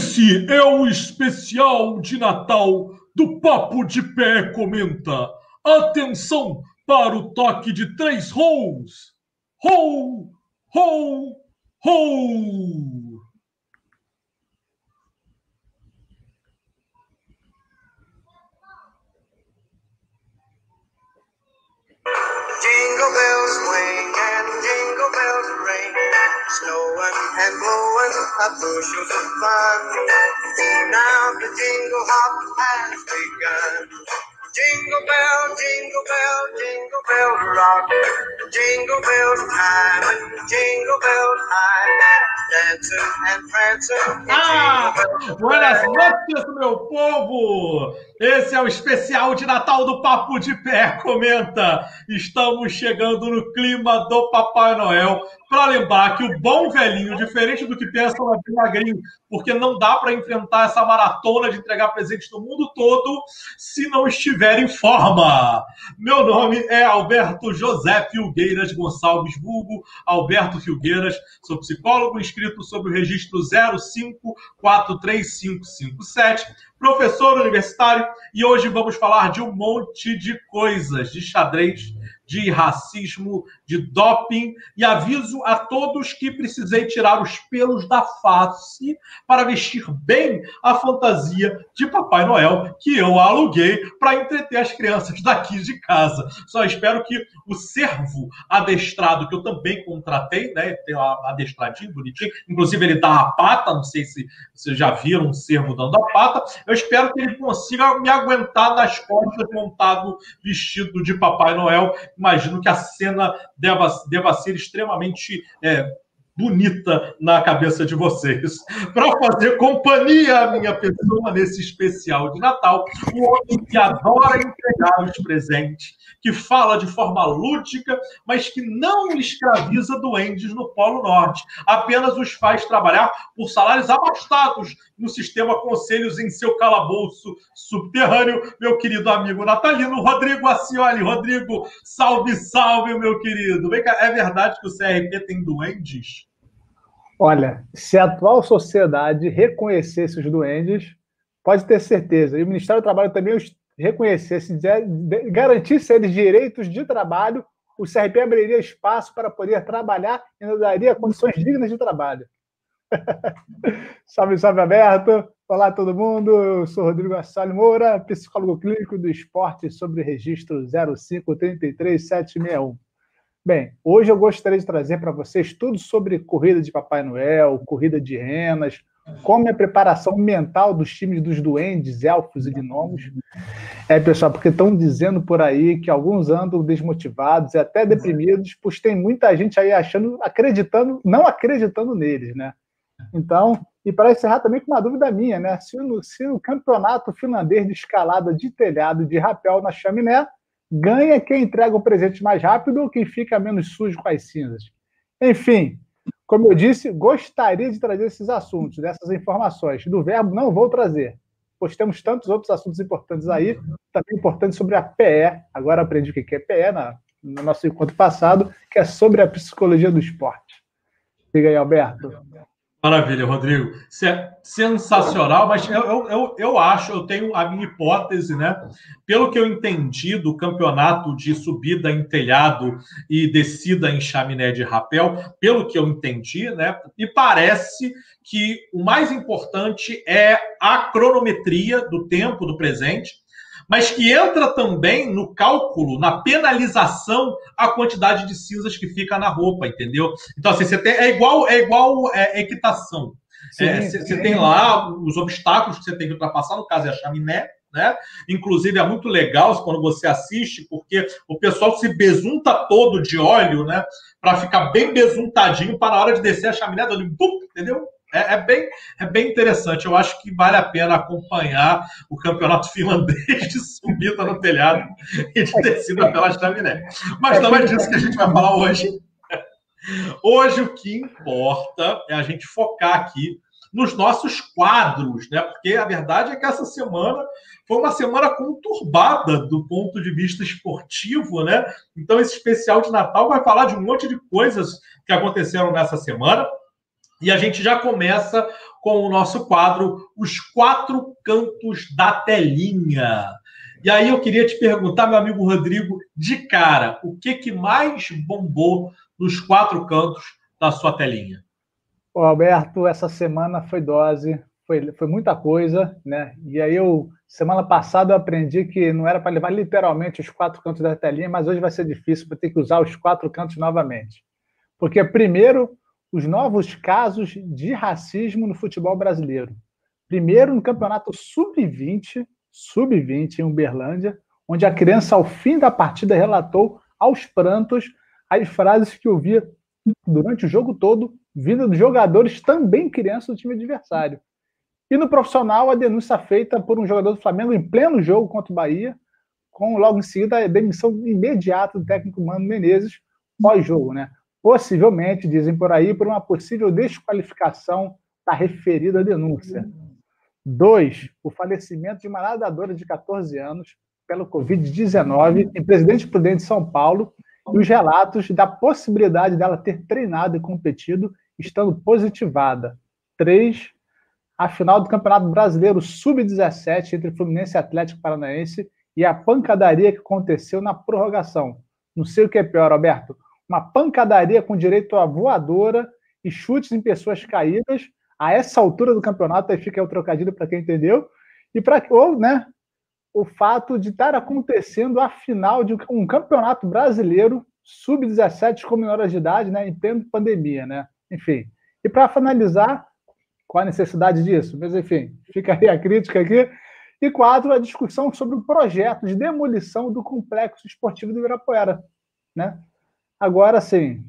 Esse é o especial de Natal do Papo de Pé Comenta. Atenção para o toque de três holes. Ho, ho, ho! Jingle bells swing and jingle bells ring, snowing and blowing up bushels of fun. Now the jingle hop has begun. Jingle bell, jingle bell, jingle bell rock. Jingle bells time and jingle bells high. Dancing and prancing. Ah, buenas noites, meu povo! Esse é o especial de Natal do Papo de Pé Comenta. Estamos chegando no clima do Papai Noel para lembrar que o bom velhinho, diferente do que pensam, é bem magrinho, porque não dá para enfrentar essa maratona de entregar presentes no mundo todo se não estiver em forma. Meu nome é Alberto José Filgueiras Gonçalves Vulgo, Alberto Filgueiras, sou psicólogo inscrito sob o registro 0543557, professor universitário, e hoje vamos falar de um monte de coisas, de xadrez, de racismo, de doping, e aviso a todos que precisei tirar os pelos da face para vestir bem a fantasia de Papai Noel que eu aluguei para entreter as crianças daqui de casa. Só espero que o servo adestrado, que eu também contratei, né? Tem adestradinho, bonitinho, inclusive ele dá a pata, não sei se vocês já viram um servo dando a pata. Eu espero que ele consiga me aguentar nas costas montado vestido de Papai Noel. Imagino que a cena deva, deva ser extremamente é, bonita na cabeça de vocês. Para fazer companhia à minha pessoa nesse especial de Natal, o homem que adora entregar os presentes, que fala de forma lúdica, mas que não escraviza duendes no Polo Norte, apenas os faz trabalhar por salários abastados no sistema Conselhos em seu calabouço subterrâneo, meu querido amigo natalino Rodrigo Acioli. Rodrigo, salve, salve, meu querido. Vem cá, é verdade que o CRP tem duendes? Olha, se a atual sociedade reconhecesse os duendes, pode ter certeza. E o Ministério do Trabalho também os reconhecesse, garantisse eles direitos de trabalho, o CRP abriria espaço para poder trabalhar e nos daria condições dignas de trabalho. salve, salve, aberto. Olá, todo mundo. Eu sou Rodrigo Assalho Moura, psicólogo clínico do esporte sobre registro 0533761. Bem, hoje eu gostaria de trazer para vocês tudo sobre corrida de Papai Noel, corrida de renas, como é a preparação mental dos times dos duendes, elfos e gnomos. É, pessoal, porque estão dizendo por aí que alguns andam desmotivados e até deprimidos, pois tem muita gente aí achando, acreditando, não acreditando neles, né? Então, e para encerrar também com uma dúvida minha, né? Se, no, se o campeonato finlandês de escalada de telhado de rapel na chaminé ganha quem entrega o presente mais rápido ou quem fica menos sujo com as cinzas. Enfim, como eu disse, gostaria de trazer esses assuntos, dessas informações. Do verbo não vou trazer, pois temos tantos outros assuntos importantes aí, também importantes sobre a PE. Agora aprendi o que é PE na, no nosso encontro passado, que é sobre a psicologia do esporte. Diga aí, Alberto. Maravilha, Rodrigo. Isso é sensacional, mas eu, eu, eu, acho, eu tenho a minha hipótese, né? Pelo que eu entendi do campeonato de subida em telhado e descida em chaminé de rapel, pelo que eu entendi, né? E parece que o mais importante é a cronometria do tempo do presente mas que entra também no cálculo, na penalização, a quantidade de cinzas que fica na roupa, entendeu? Então, assim, você tem, é igual, é igual é, equitação. É, você tem lá os obstáculos que você tem que ultrapassar, no caso é a chaminé, né? Inclusive é muito legal quando você assiste, porque o pessoal se besunta todo de óleo, né? Para ficar bem besuntadinho para na hora de descer a chaminé, dando bum, entendeu? É, é, bem, é bem interessante. Eu acho que vale a pena acompanhar o campeonato finlandês de subida no telhado e de descida pela chaminé. Mas não é disso que a gente vai falar hoje. Hoje o que importa é a gente focar aqui nos nossos quadros, né? Porque a verdade é que essa semana foi uma semana conturbada do ponto de vista esportivo, né? Então esse especial de Natal vai falar de um monte de coisas que aconteceram nessa semana. E a gente já começa com o nosso quadro Os Quatro Cantos da Telinha. E aí eu queria te perguntar, meu amigo Rodrigo, de cara, o que, que mais bombou nos quatro cantos da sua telinha? Ô, Alberto, essa semana foi dose, foi, foi muita coisa, né? E aí eu, semana passada, eu aprendi que não era para levar literalmente os quatro cantos da telinha, mas hoje vai ser difícil para ter que usar os quatro cantos novamente. Porque, primeiro, os novos casos de racismo no futebol brasileiro. Primeiro, no campeonato sub-20, sub-20 em Uberlândia, onde a criança, ao fim da partida, relatou aos prantos as frases que ouvia durante o jogo todo, vinda dos jogadores também crianças do time adversário. E no profissional, a denúncia feita por um jogador do Flamengo em pleno jogo contra o Bahia, com logo em seguida a demissão imediata do técnico Mano Menezes pós-jogo, né? Possivelmente, dizem por aí, por uma possível desqualificação da referida denúncia. Dois, o falecimento de uma nadadora de 14 anos pelo Covid-19 em Presidente Prudente, São Paulo, e os relatos da possibilidade dela ter treinado e competido estando positivada. Três, a final do Campeonato Brasileiro Sub-17 entre Fluminense e Atlético Paranaense e a pancadaria que aconteceu na prorrogação. Não sei o que é pior, Alberto uma pancadaria com direito a voadora e chutes em pessoas caídas a essa altura do campeonato, aí fica o trocadilho para quem entendeu, e para ou, né, o fato de estar acontecendo a final de um campeonato brasileiro sub-17 com menores de idade, né, em de pandemia, né? Enfim. E para finalizar, qual a necessidade disso? Mas enfim, fica aí a crítica aqui. E quatro, a discussão sobre o projeto de demolição do complexo esportivo do Ibirapuera, né? Agora, sim,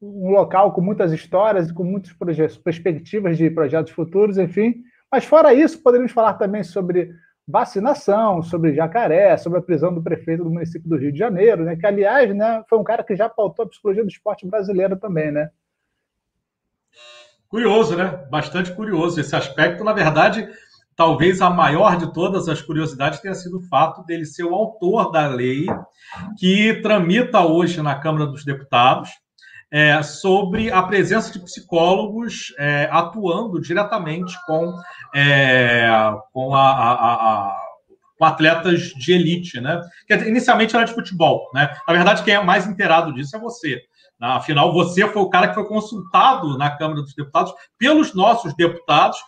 um local com muitas histórias e com muitas perspectivas de projetos futuros, enfim. Mas fora isso, poderíamos falar também sobre vacinação, sobre jacaré, sobre a prisão do prefeito do município do Rio de Janeiro, né? Que, aliás, né, foi um cara que já pautou a psicologia do esporte brasileiro também, né? Curioso, né? Bastante curioso esse aspecto. Na verdade, talvez a maior de todas as curiosidades tenha sido o fato dele ser o autor da lei que tramita hoje na Câmara dos Deputados é, sobre a presença de psicólogos é, atuando diretamente com, é, com, a, a, a, com atletas de elite, né? Dizer, inicialmente era de futebol, né? Na verdade, quem é mais inteirado disso é você. Afinal, você foi o cara que foi consultado na Câmara dos Deputados pelos nossos deputados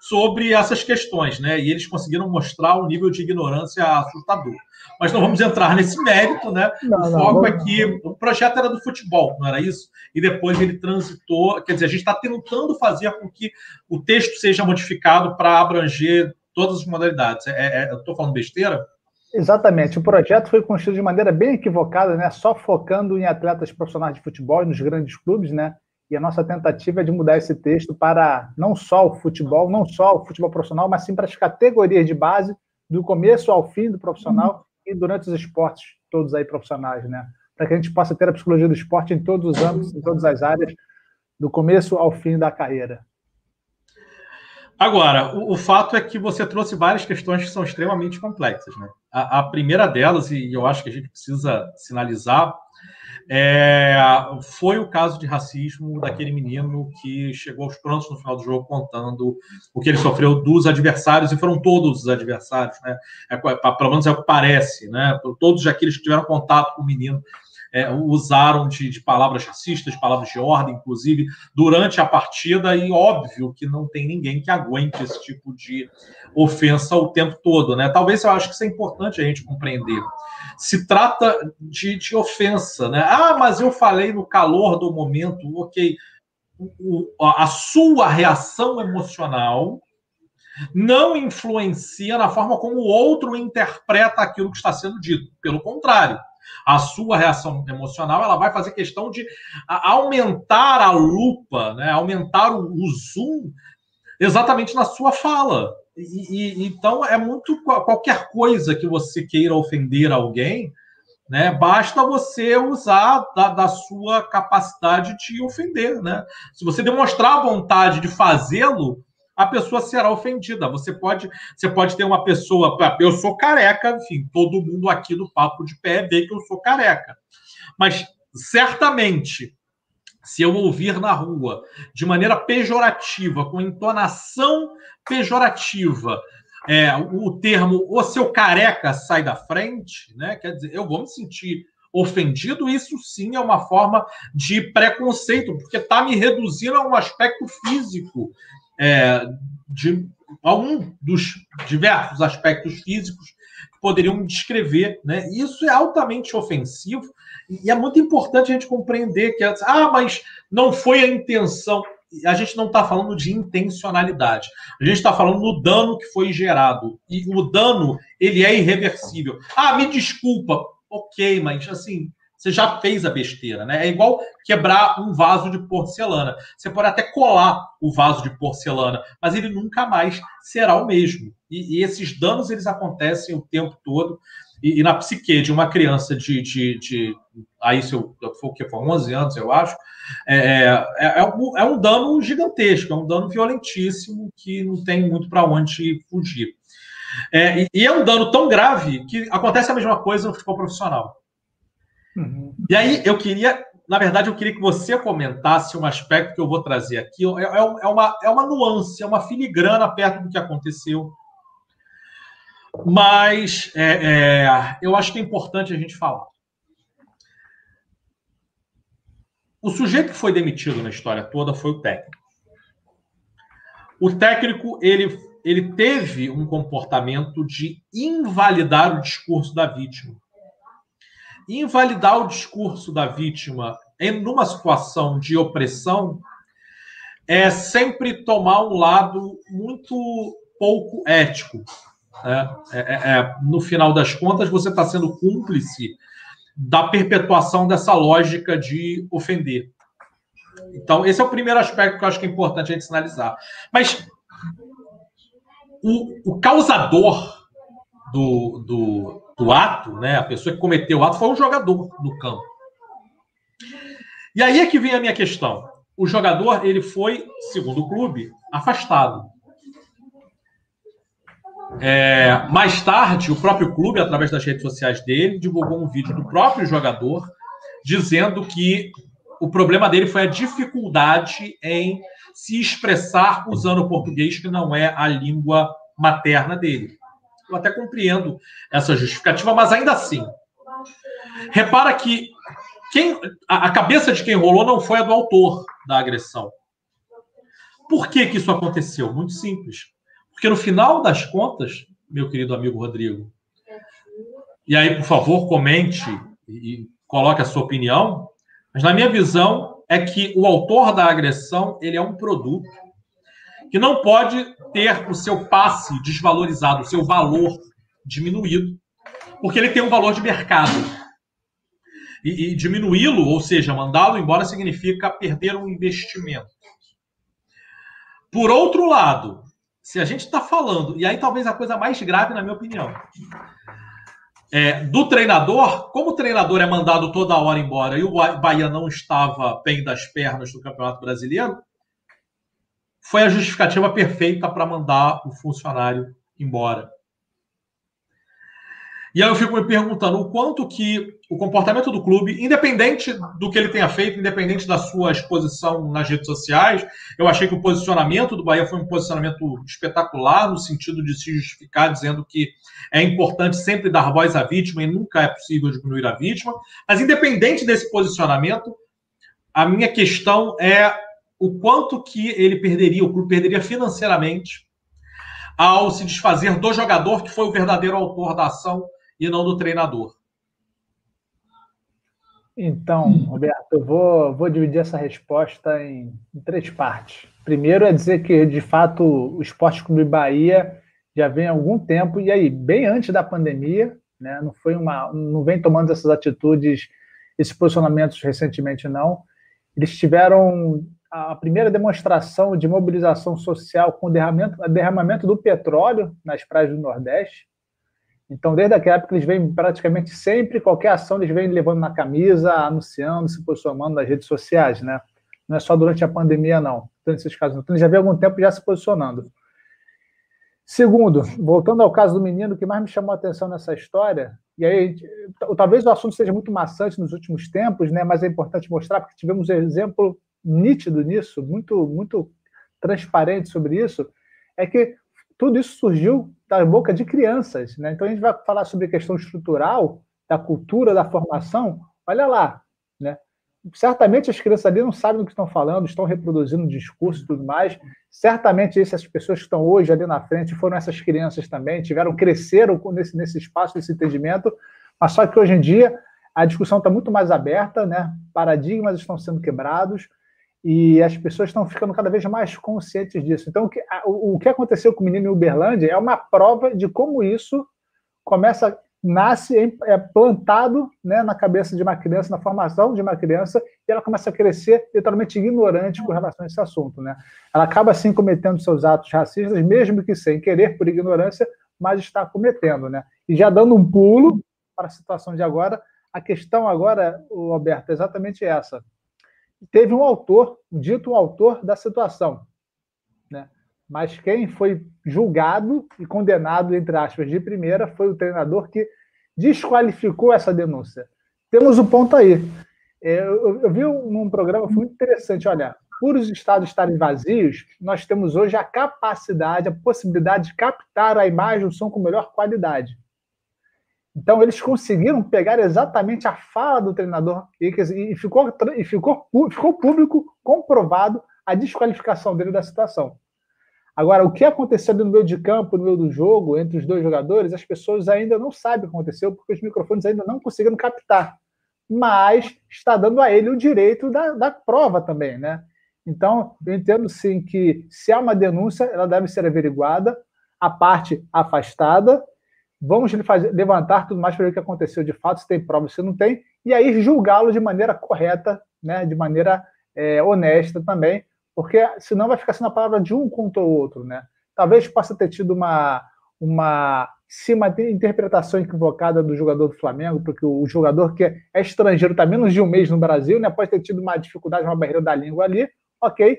sobre essas questões, né? E eles conseguiram mostrar um nível de ignorância assustador. Mas não vamos entrar nesse mérito, né? Não, o foco não, é que o projeto era do futebol, não era isso? E depois ele transitou. Quer dizer, a gente está tentando fazer com que o texto seja modificado para abranger todas as modalidades. É, é, eu estou falando besteira? Exatamente. O projeto foi construído de maneira bem equivocada, né? Só focando em atletas profissionais de futebol e nos grandes clubes, né? E a nossa tentativa é de mudar esse texto para não só o futebol, não só o futebol profissional, mas sim para as categorias de base, do começo ao fim do profissional uhum. e durante os esportes todos aí profissionais, né? Para que a gente possa ter a psicologia do esporte em todos os âmbitos, em todas as áreas, do começo ao fim da carreira. Agora, o, o, fato é que você trouxe várias questões que são extremamente complexas. Né? A, a, primeira delas, e eu acho que a gente precisa sinalizar, é, foi o caso de racismo daquele menino que chegou aos prontos no final do jogo contando o que ele sofreu dos adversários, e foram todos os adversários, né? É, pelo menos é o que parece, né? Todos aqueles que tiveram contato com o menino é, usaram de, de, palavras racistas, palavras de ordem, inclusive, durante a partida, e óbvio que não tem ninguém que aguente esse tipo de ofensa o tempo todo, né? Talvez eu acho que isso é importante a gente compreender. Se trata de, de ofensa, né? Ah, mas eu falei no calor do momento, ok. O, a sua reação emocional não influencia na forma como o outro interpreta aquilo que está sendo dito. Pelo contrário, a sua reação emocional, ela vai fazer questão de aumentar a lupa, né? aumentar o, o zoom exatamente na sua fala. E, e, então é muito qualquer coisa que você queira ofender alguém, né? Basta você usar da, da, sua capacidade de ofender, né? Se você demonstrar vontade de fazê-lo, a pessoa será ofendida. Você pode, você pode ter uma pessoa, eu sou careca, enfim, todo mundo aqui no papo de pé vê que eu sou careca. Mas certamente se eu ouvir na rua de maneira pejorativa, com entonação pejorativa, é, o termo o seu careca sai da frente, né? Quer dizer, eu vou me sentir ofendido, isso sim é uma forma de preconceito, porque está me reduzindo a um aspecto físico, é, de, a um dos diversos aspectos físicos poderiam descrever. Né? Isso é altamente ofensivo, e é muito importante a gente compreender que, ah, mas não foi a intenção. A gente não está falando de intencionalidade. A gente está falando do dano que foi gerado. E o dano, ele é irreversível. Ah, me desculpa ok, mas assim, você já fez a besteira, né? É igual quebrar um vaso de porcelana. Você pode até colar o vaso de porcelana, mas ele nunca mais será o mesmo. E, e esses danos eles acontecem o tempo todo. E, e na psique de uma criança de, de, de aí se eu, for que for 11 anos, eu acho, é, é, é, um, é um dano gigantesco, é um dano violentíssimo que não tem muito para onde fugir. É, e é um dano tão grave que acontece a mesma coisa no futebol profissional. Uhum. E aí eu queria, na verdade, eu queria que você comentasse um aspecto que eu vou trazer aqui. É, é, é uma, é uma nuance, é uma filigrana perto do que aconteceu. Mas é, é, eu acho que é importante a gente falar. O sujeito que foi demitido na história toda foi o técnico. O técnico ele ele teve um comportamento de invalidar o discurso da vítima. Invalidar o discurso da vítima em numa situação de opressão é sempre tomar um lado muito pouco ético. Né? É, é, é, no final das contas, você está sendo cúmplice da perpetuação dessa lógica de ofender. Então, esse é o primeiro aspecto que eu acho que é importante a gente sinalizar. Mas o, o causador do, do, do, ato, né, a pessoa que cometeu o ato, foi um jogador no campo. E aí é que vem a minha questão. O jogador ele foi, segundo o clube, afastado. É, mais tarde, o próprio clube, através das redes sociais dele, divulgou um vídeo do próprio jogador dizendo que o problema dele foi a dificuldade em se expressar usando o português, que não é a língua materna dele. Eu até compreendo essa justificativa, mas ainda assim. Repara que quem, a, cabeça de quem rolou não foi a do autor da agressão. Por que, que isso aconteceu? Muito simples. Porque no final das contas, meu querido amigo Rodrigo, e aí, por favor, comente e, coloque a sua opinião, mas na minha visão, é que o autor da agressão ele é um produto que não pode ter o seu passe desvalorizado, o seu valor diminuído, porque ele tem um valor de mercado. E, e diminuí-lo, ou seja, mandá-lo embora, significa perder um investimento. Por outro lado, se a gente está falando, e aí talvez a coisa mais grave, na minha opinião, é, do treinador, como o treinador é mandado toda hora embora e o Bahia não estava bem das pernas no Campeonato Brasileiro, foi a justificativa perfeita para mandar o funcionário embora. E aí eu fico me perguntando o quanto que o comportamento do clube, independente do que ele tenha feito, independente da sua exposição nas redes sociais, eu achei que o posicionamento do Bahia foi um posicionamento espetacular, no sentido de se justificar, dizendo que é importante sempre dar voz à vítima e nunca é possível diminuir a vítima. Mas independente desse posicionamento, a minha questão é o quanto que ele perderia, o clube perderia financeiramente ao se desfazer do jogador que foi o verdadeiro autor da ação e não do treinador? Então, Roberto, eu vou, vou dividir essa resposta em, em, três partes. Primeiro é dizer que, de fato, o Esporte Clube Bahia já vem há algum tempo, e aí, bem antes da pandemia, né, não, foi uma, não vem tomando essas atitudes, esses posicionamentos recentemente, não. Eles tiveram a primeira demonstração de mobilização social com o derramamento, derramamento do petróleo nas praias do Nordeste, então, desde aquela época, eles vêm praticamente sempre, qualquer ação, eles vêm levando na camisa, anunciando, se posicionando nas redes sociais, né? Não é só durante a pandemia, não. Então, nesses casos, então, já vem algum tempo já se posicionando. Segundo, voltando ao caso do menino, o que mais me chamou a atenção nessa história, e aí, talvez o assunto seja muito maçante nos últimos tempos, né? mas é importante mostrar, porque tivemos um exemplo nítido nisso, muito, muito transparente sobre isso, é que tudo isso surgiu da boca de crianças. Né? Então, a gente vai falar sobre a questão estrutural, da cultura, da formação. Olha lá, né? certamente as crianças ali não sabem do que estão falando, estão reproduzindo discurso e tudo mais. Certamente essas pessoas que estão hoje ali na frente foram essas crianças também, tiveram, cresceram nesse, nesse espaço, nesse entendimento, mas só que hoje em dia a discussão está muito mais aberta, né? paradigmas estão sendo quebrados e as pessoas estão ficando cada vez mais conscientes disso. Então, o que, o, que aconteceu com o menino em Uberlândia é uma prova de como isso começa nasce é plantado né, na cabeça de uma criança, na formação de uma criança, e ela começa a crescer literalmente ignorante com relação a esse assunto. Né? Ela acaba, assim, cometendo seus atos racistas, mesmo que sem querer, por ignorância, mas está cometendo. Né? E já dando um pulo para a situação de agora, a questão agora, Alberto, é exatamente essa. Teve um autor, dito autor da situação, né? mas quem foi julgado e condenado, entre aspas, de primeira foi o treinador que desqualificou essa denúncia. Temos o um ponto aí. É, eu, vi um, programa muito interessante. Olha, por os estados estarem vazios, nós temos hoje a capacidade, a possibilidade de captar a imagem do som com melhor qualidade. Então, eles conseguiram pegar exatamente a fala do treinador e, e, ficou, e ficou, ficou público comprovado a desqualificação dele da situação. Agora, o que aconteceu no meio de campo, no meio do jogo, entre os dois jogadores, as pessoas ainda não sabem o que aconteceu, porque os microfones ainda não conseguiram captar. Mas está dando a ele o direito da, da prova também, né? Então, eu entendo sim que se há uma denúncia, ela deve ser averiguada, a parte afastada, vamos fazer, levantar tudo mais para ver o que aconteceu de fato, se tem prova, se não tem, e aí julgá-lo de maneira correta, né, de maneira é, honesta também, porque senão vai ficar sendo a palavra de um contra o outro, né? Talvez possa ter tido uma, uma, sim, uma interpretação equivocada do jogador do Flamengo, porque o jogador que é estrangeiro está menos de um mês no Brasil, né? Pode ter tido uma dificuldade, uma barreira da língua ali, ok?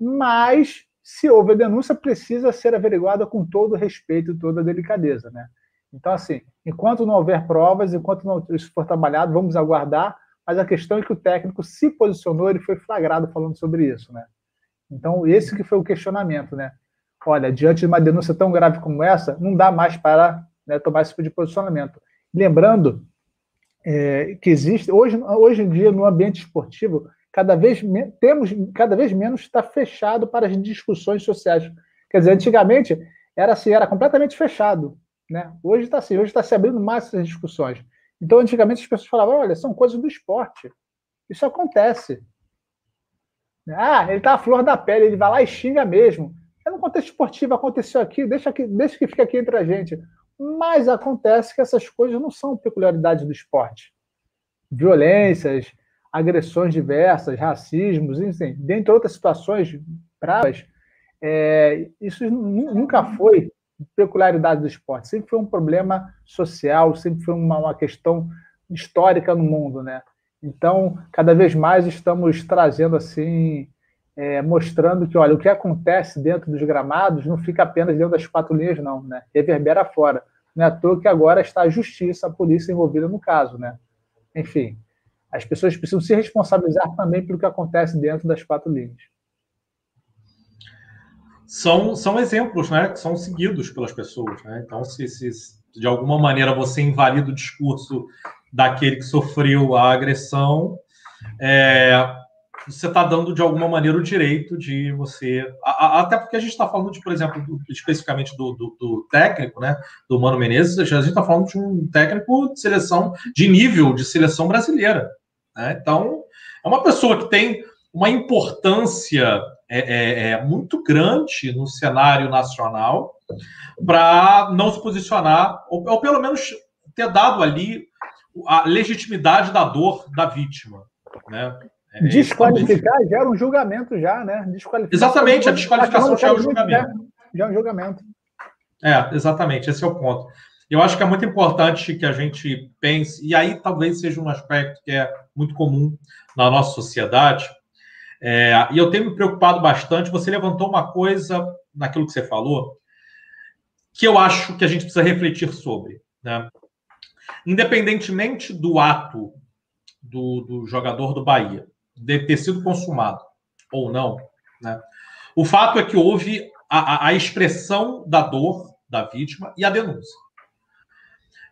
Mas se houve a denúncia, precisa ser averiguada com todo respeito e toda delicadeza, né? Então, assim, enquanto não houver provas, enquanto não isso for trabalhado, vamos aguardar, mas a questão é que o técnico se posicionou, ele foi flagrado falando sobre isso, né? Então, esse que foi o questionamento, né? Olha, diante de uma denúncia tão grave como essa, não dá mais para né, tomar esse tipo de posicionamento. Lembrando é, que existe, hoje, hoje em dia, no ambiente esportivo, cada vez temos cada vez menos está fechado para as discussões sociais. Quer dizer, antigamente era assim, era completamente fechado. Né? Hoje está assim, hoje está se abrindo mais essas discussões. Então, antigamente as pessoas falavam, olha, são coisas do esporte. Isso acontece. Ah, ele tá à flor da pele, ele vai lá e xinga mesmo. É no contexto esportivo, aconteceu aqui, deixa que, deixa que fique aqui entre a gente. Mas acontece que essas coisas não são peculiaridades do esporte. Violências, agressões diversas, racismos, enfim, dentre outras situações bravas, é, isso nunca foi peculiaridade do esporte, sempre foi um problema social, sempre foi uma, uma questão histórica no mundo, né? Então, cada vez mais estamos trazendo assim, é, mostrando que, olha, o que acontece dentro dos gramados não fica apenas dentro das quatro linhas, não, né? Reverbera fora. Não é à toa que agora está a justiça, a polícia envolvida no caso, né? Enfim, as pessoas precisam se responsabilizar também pelo que acontece dentro das quatro linhas. São, são exemplos, né, que são seguidos pelas pessoas, né? Então, se, se de alguma maneira você invalida o discurso daquele que sofreu a agressão, é, você está dando de alguma maneira o direito de você. A, a, até porque a gente está falando de, por exemplo, do, especificamente do, do, do, técnico, né? Do Mano Menezes, a gente está falando de um técnico de seleção, de nível de seleção brasileira. Né? Então, é uma pessoa que tem uma importância é, é, é muito grande no cenário nacional para não se posicionar, ou, ou pelo menos ter dado ali a legitimidade da dor da vítima. Né? É, Desqualificar já era um julgamento já, né? Exatamente, a desqualificação já é um julgamento. Já é um julgamento. É, exatamente, esse é o ponto. Eu acho que é muito importante que a gente pense, e aí talvez seja um aspecto que é muito comum na nossa sociedade, é, e eu tenho me preocupado bastante. Você levantou uma coisa naquilo que você falou, que eu acho que a gente precisa refletir sobre. Né? Independentemente do ato do, do jogador do Bahia de ter sido consumado ou não, né? o fato é que houve a, a expressão da dor da vítima e a denúncia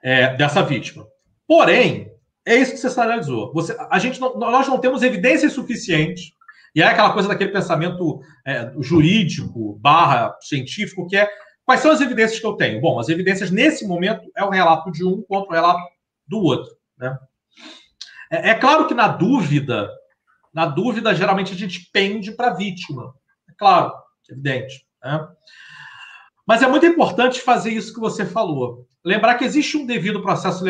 é, dessa vítima. Porém, é isso que você sinalizou. Você, a gente não, nós não temos evidências suficientes, e é aquela coisa daquele pensamento é, jurídico barra científico, que é quais são as evidências que eu tenho? Bom, as evidências nesse momento é o relato de um contra o relato do outro. Né? É, é claro que na dúvida, na dúvida, geralmente a gente pende para a vítima. É claro, evidente. Né? Mas é muito importante fazer isso que você falou. Lembrar que existe um devido processo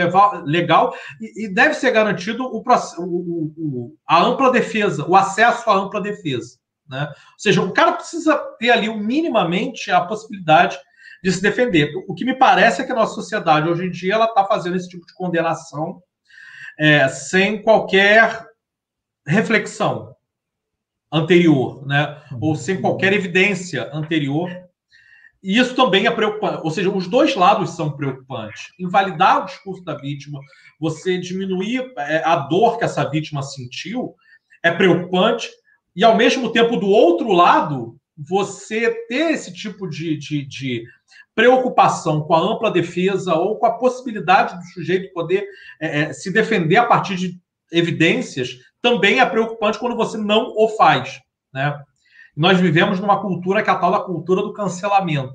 legal e deve ser garantido o, o, o, a ampla defesa, o acesso à ampla defesa. Né? Ou seja, o cara precisa ter ali minimamente a possibilidade de se defender. O que me parece é que a nossa sociedade hoje em dia ela está fazendo esse tipo de condenação é, sem qualquer reflexão anterior, né? ou sem qualquer evidência anterior e isso também é preocupante. Ou seja, os dois lados são preocupantes. Invalidar o discurso da vítima, você diminuir é, a dor que essa vítima sentiu, é preocupante. E, ao mesmo tempo, do outro lado, você ter esse tipo de, de, de preocupação com a ampla defesa ou com a possibilidade do sujeito poder é, é se defender a partir de evidências também é preocupante quando você não o faz. Né? Nós vivemos numa cultura que é a tal da cultura do cancelamento.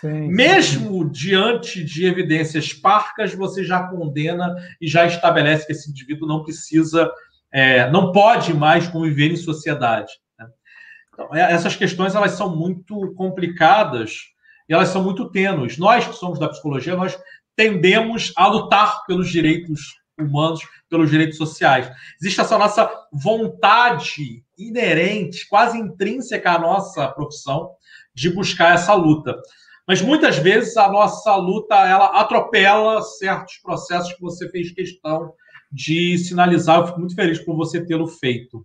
Sim, Mesmo sim. diante de evidências parcas, você já condena e já estabelece que esse indivíduo não precisa, é, não pode mais conviver em sociedade. Né? Então, é, essas questões elas são muito complicadas e elas são muito tênues. Nós que somos da psicologia, nós tendemos a lutar pelos direitos humanos, pelos direitos sociais. Existe essa nossa vontade inerente, quase intrínseca à nossa profissão, de buscar essa luta. Mas muitas vezes a nossa luta ela atropela certos processos que você fez questão de sinalizar. Eu fico muito feliz por você tê-lo feito.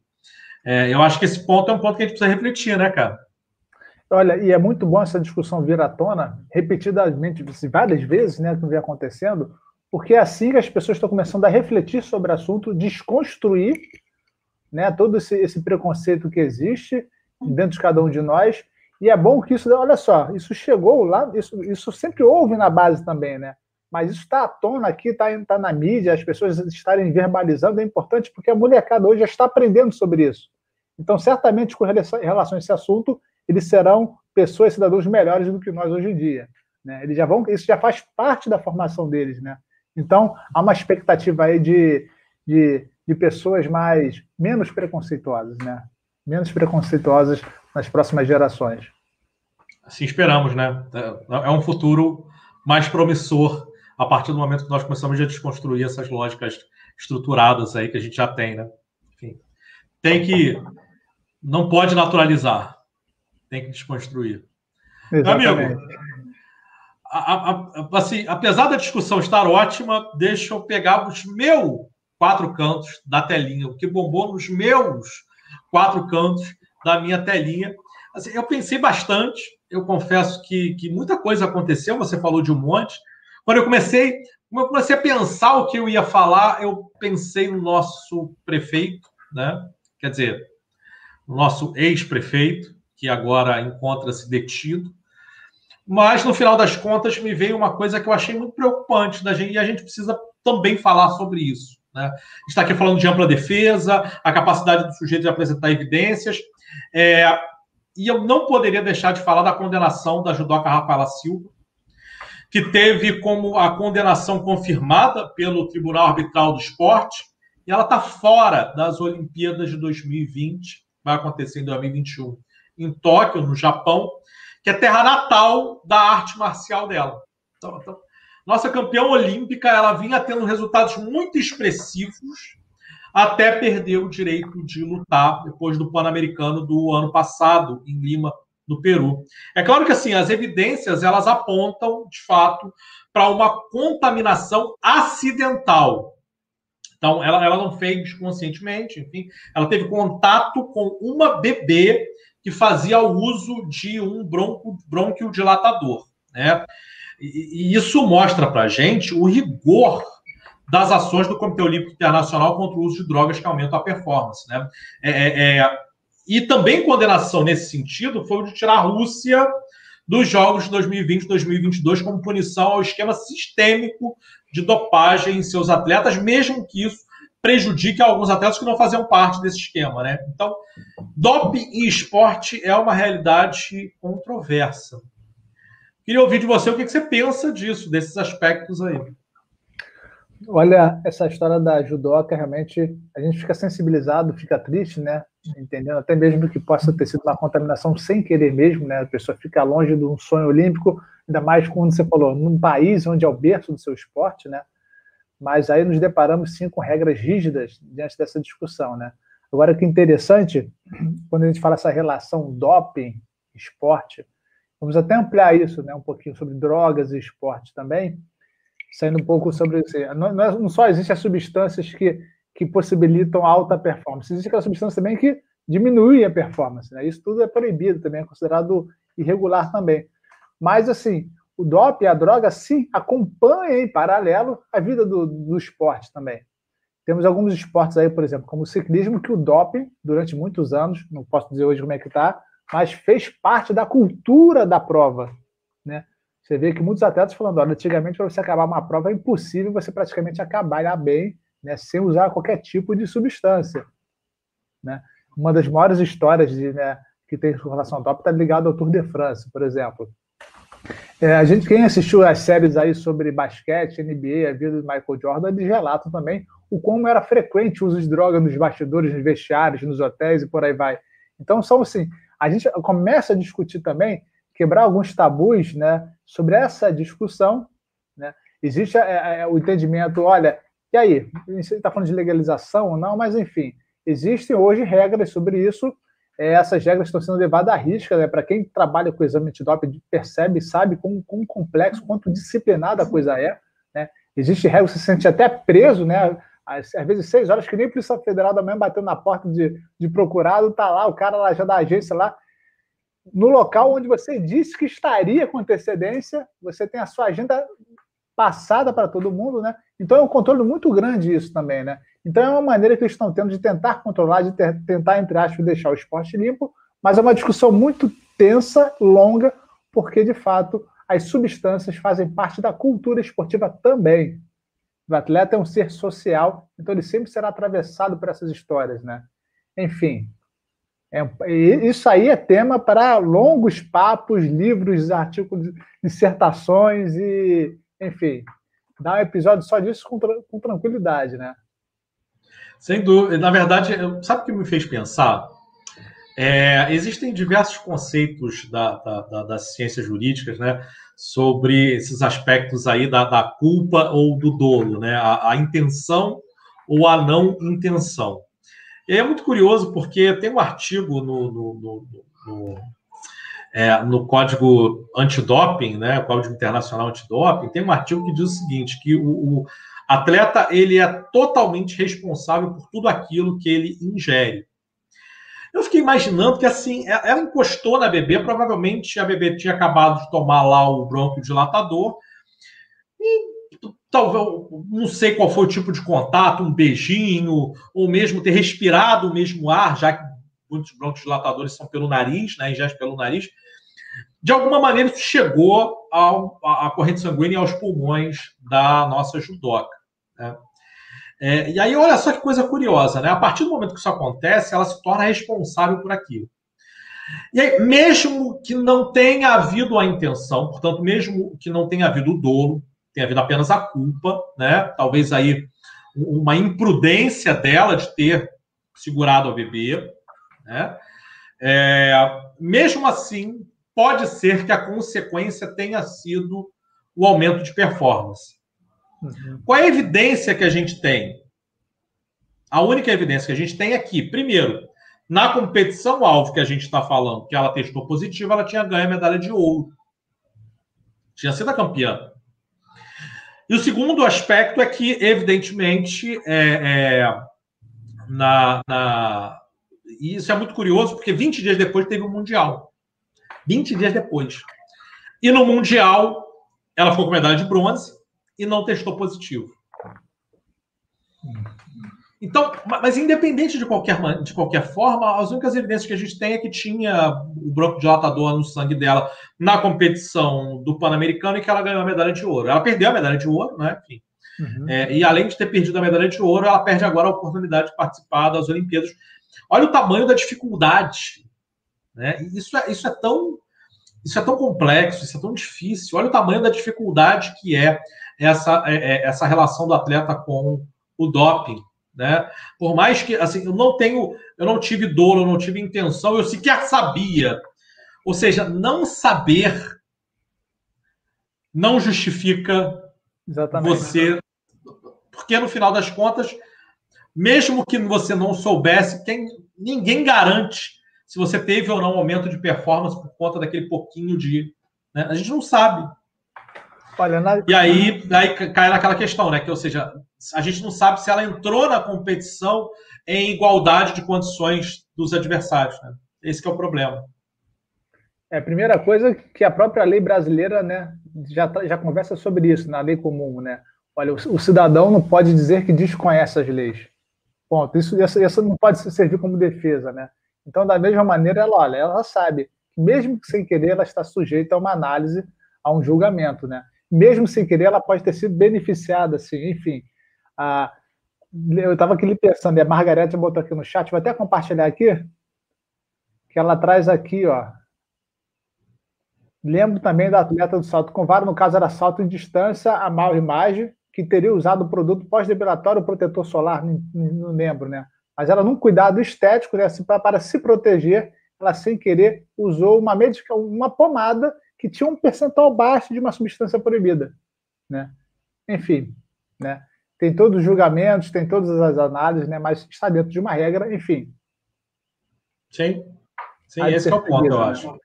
É, eu acho que esse ponto é um ponto que a gente precisa refletir, né, cara? Olha, e é muito bom essa discussão vir à tona, repetidamente, várias vezes, né, que vem acontecendo, porque é assim que as pessoas estão começando a refletir sobre o assunto, desconstruir né, todo esse, esse preconceito que existe dentro de cada um de nós. E é bom que isso, olha só, isso chegou lá, isso, isso sempre houve na base também, né? Mas isso está à tona aqui, está tá na mídia, as pessoas estarem verbalizando é importante porque a molecada hoje já está aprendendo sobre isso. Então, certamente, com relação a esse assunto, eles serão pessoas, cidadãos melhores do que nós hoje em dia. Né? Eles já vão, isso já faz parte da formação deles, né? Então, há uma expectativa aí de, de, de pessoas mais menos preconceituosas, né? Menos preconceituosas nas próximas gerações. Assim esperamos, né? É um futuro mais promissor a partir do momento que nós começamos a desconstruir essas lógicas estruturadas aí que a gente já tem, né? Enfim, tem que não pode naturalizar, tem que desconstruir. Exatamente. Meu amigo, a, a, assim, apesar da discussão estar ótima, deixa eu pegar os meus quatro cantos da telinha, o que bombou nos meus quatro cantos da minha telinha. Assim, eu pensei bastante, eu confesso que, que muita coisa aconteceu, você falou de um monte. Quando eu comecei, quando eu comecei a pensar o que eu ia falar, eu pensei no nosso prefeito, né? Quer dizer, no nosso ex-prefeito, que agora encontra-se detido. Mas, no final das contas, me veio uma coisa que eu achei muito preocupante da gente, e a gente precisa também falar sobre isso. Né? Está aqui falando de ampla defesa, a capacidade do sujeito de apresentar evidências. É, e eu não poderia deixar de falar da condenação da judoca Rafaela Silva, que teve como a condenação confirmada pelo Tribunal Arbitral do Esporte, e ela está fora das Olimpíadas de 2020, vai acontecer em 2021, em Tóquio, no Japão que é terra natal da arte marcial dela. Então, então, nossa campeã olímpica, ela vinha tendo resultados muito expressivos até perder o direito de lutar depois do Pan-Americano do ano passado, em Lima, no Peru. É claro que assim, as evidências elas apontam, de fato, para uma contaminação acidental. Então, ela, ela não fez conscientemente, enfim, ela teve contato com uma bebê que fazia uso de um bronco, bronquiodilatador. Né? E, e isso mostra para a gente o rigor das ações do Comitê Olímpico Internacional contra o uso de drogas que aumentam a performance. Né? É, é, é e também condenação nesse sentido foi o de tirar a Rússia dos Jogos de 2020 2022 como punição ao esquema sistêmico de dopagem em seus atletas, mesmo que isso prejudique alguns atletas que não faziam parte desse esquema, né? Então, doping e esporte é uma realidade controversa. Queria ouvir de você o que você pensa disso, desses aspectos aí. Olha, essa história da judoca, realmente, a gente fica sensibilizado, fica triste, né? Entendendo até mesmo que possa ter sido uma contaminação sem querer mesmo, né? A pessoa fica longe de um sonho olímpico, ainda mais quando você falou, num país onde é o berço do seu esporte, né? Mas aí nos deparamos sim com regras rígidas diante dessa discussão, né? Agora, que é interessante, quando a gente fala essa relação doping, esporte, vamos até ampliar isso, né? Um pouquinho sobre drogas e esporte também saindo um pouco sobre isso. Não, não só existem as substâncias que, que possibilitam alta performance, existe aquela substância também que diminui a performance. Né? Isso tudo é proibido também, é considerado irregular também. Mas, assim, o doping, a droga, sim, acompanha em paralelo a vida do, do esporte também. Temos alguns esportes aí, por exemplo, como o ciclismo, que o doping, durante muitos anos, não posso dizer hoje como é que está, mas fez parte da cultura da prova. Né? Você vê que muitos atletas falando, olha, antigamente para você acabar uma prova é impossível você praticamente acabar bem, né, sem usar qualquer tipo de substância. Né? Uma das maiores histórias de, né, que tem com relação ao top está ligado ao Tour de France, por exemplo. É, a gente, quem assistiu as séries aí sobre basquete, NBA, a vida do Michael Jordan, eles relatam também o como era frequente o uso de droga nos bastidores, nos vestiários, nos hotéis e por aí vai. Então, são assim, a gente começa a discutir também quebrar alguns tabus né, sobre essa discussão. Né? Existe é, é, o entendimento, olha, e aí, você está falando de legalização ou não, mas enfim, existem hoje regras sobre isso. É, essas regras estão sendo levadas à risca, né? para quem trabalha com exame antidoping, percebe, sabe quão, quão complexo, quanto disciplinada a coisa é. Né? Existe regra, você se sente até preso, né? Às, às, vezes seis horas, que nem Polícia Federal da manhã bateu na porta de, de procurado, tá lá, o cara lá já da agência lá, no local onde você disse que estaria com antecedência, você tem a sua agenda passada para todo mundo, né? Então é um controle muito grande isso também, né? Então é uma maneira que eles estão tendo de tentar controlar, de ter, tentar, entre aspas, deixar o esporte limpo, mas é uma discussão muito tensa, longa, porque de fato as substâncias fazem parte da cultura esportiva também. O atleta é um ser social, então ele sempre será atravessado por essas histórias, né? Enfim, é, isso aí é tema para longos papos, livros, artigos, dissertações e, enfim, dá um episódio só disso com, com tranquilidade, né? Sem dúvida. Na verdade, sabe o que me fez pensar? É, existem diversos conceitos da, da, da, das ciências jurídicas, né, sobre esses aspectos aí da, da culpa ou do dolo, né, a, a intenção ou a não intenção. E é muito curioso porque tem um artigo no, no, no, no, é, no Código Antidoping, né, Código Internacional Antidoping, tem um artigo que diz o seguinte, que o, o atleta ele é totalmente responsável por tudo aquilo que ele ingere. Eu fiquei imaginando que assim, é, ela encostou na bebê, provavelmente a bebê tinha acabado de tomar lá o bronquiodilatador e talvez, não sei qual foi o tipo de contato, um beijinho, ou mesmo ter respirado o mesmo ar, já que muitos broncodilatadores são pelo nariz, né, ingeste pelo nariz. De alguma maneira, isso chegou ao, à corrente sanguínea aos pulmões da nossa judoca. Né? É, e aí, olha só que coisa curiosa, né? A partir do momento que isso acontece, ela se torna responsável por aquilo. E aí, mesmo que não tenha havido a intenção, portanto, mesmo que não tenha havido o dolo, tem havido apenas a culpa, né? Talvez aí uma imprudência dela de ter segurado a bebê, né? É, mesmo assim, pode ser que a consequência tenha sido o aumento de performance. Uhum. Qual é a evidência que a gente tem? A única evidência que a gente tem aqui, é primeiro, na competição alvo que a gente está falando, que ela testou positivo, ela tinha ganho a medalha de ouro. Tinha sido a campeã. E o segundo aspecto é que, evidentemente, é, é, na, na, e isso é muito curioso, porque 20 dias depois teve o um Mundial. 20 dias depois. E no Mundial, ela ficou com medalha de bronze e não testou positivo. Então, mas independente de qualquer, de qualquer forma, as únicas evidências que a gente tem é que tinha o branco dilatador no sangue dela na competição do Pan-Americano e que ela ganhou a medalha de ouro. Ela perdeu a medalha de ouro, né? Enfim. Uhum. É, e além de ter perdido a medalha de ouro, ela perde agora a oportunidade de participar das Olimpíadas. Olha o tamanho da dificuldade. Né? Isso, é, isso, é tão, isso é tão complexo, isso é tão difícil. Olha o tamanho da dificuldade que é essa, é, é essa relação do atleta com o doping. Né? Por mais que assim, eu não tenho, eu não tive dor, eu não tive intenção, eu sequer sabia. Ou seja, não saber não justifica Exatamente. você. Porque no final das contas, mesmo que você não soubesse, quem, ninguém garante se você teve ou não aumento de performance por conta daquele pouquinho de. Né? A gente não sabe. Olha, na... E aí, aí cai naquela questão, né? Que, ou seja, a gente não sabe se ela entrou na competição em igualdade de condições dos adversários. Né? Esse é o problema. É, a primeira coisa que a própria lei brasileira né, já, tá, já conversa sobre isso, na lei comum. Né? Olha, o, o cidadão não pode dizer que desconhece as leis. Ponto. Isso, isso, isso não pode servir como defesa. Né? Então, da mesma maneira, ela, olha, ela sabe mesmo que sem querer, ela está sujeita a uma análise, a um julgamento. Né? Mesmo sem querer, ela pode ter sido beneficiada, assim, enfim. A, eu estava aqui pensando, e a Margarete botou aqui no chat, vou até compartilhar aqui, que ela traz aqui, ó. Lembro também da atleta do salto com vara, no caso era salto em distância, a mal imagem, que teria usado o produto pós-depilatório protetor solar, não, lembro, né? Mas ela, num cuidado estético, né, assim, para, para se proteger, ela sem querer usou uma medica, uma pomada que tinha um percentual baixo de uma substância proibida, né? Enfim, né? tem todos os julgamentos, tem todas as análises, né? mas está dentro de uma regra, enfim. Sim, sim esse é o ponto, eu acho.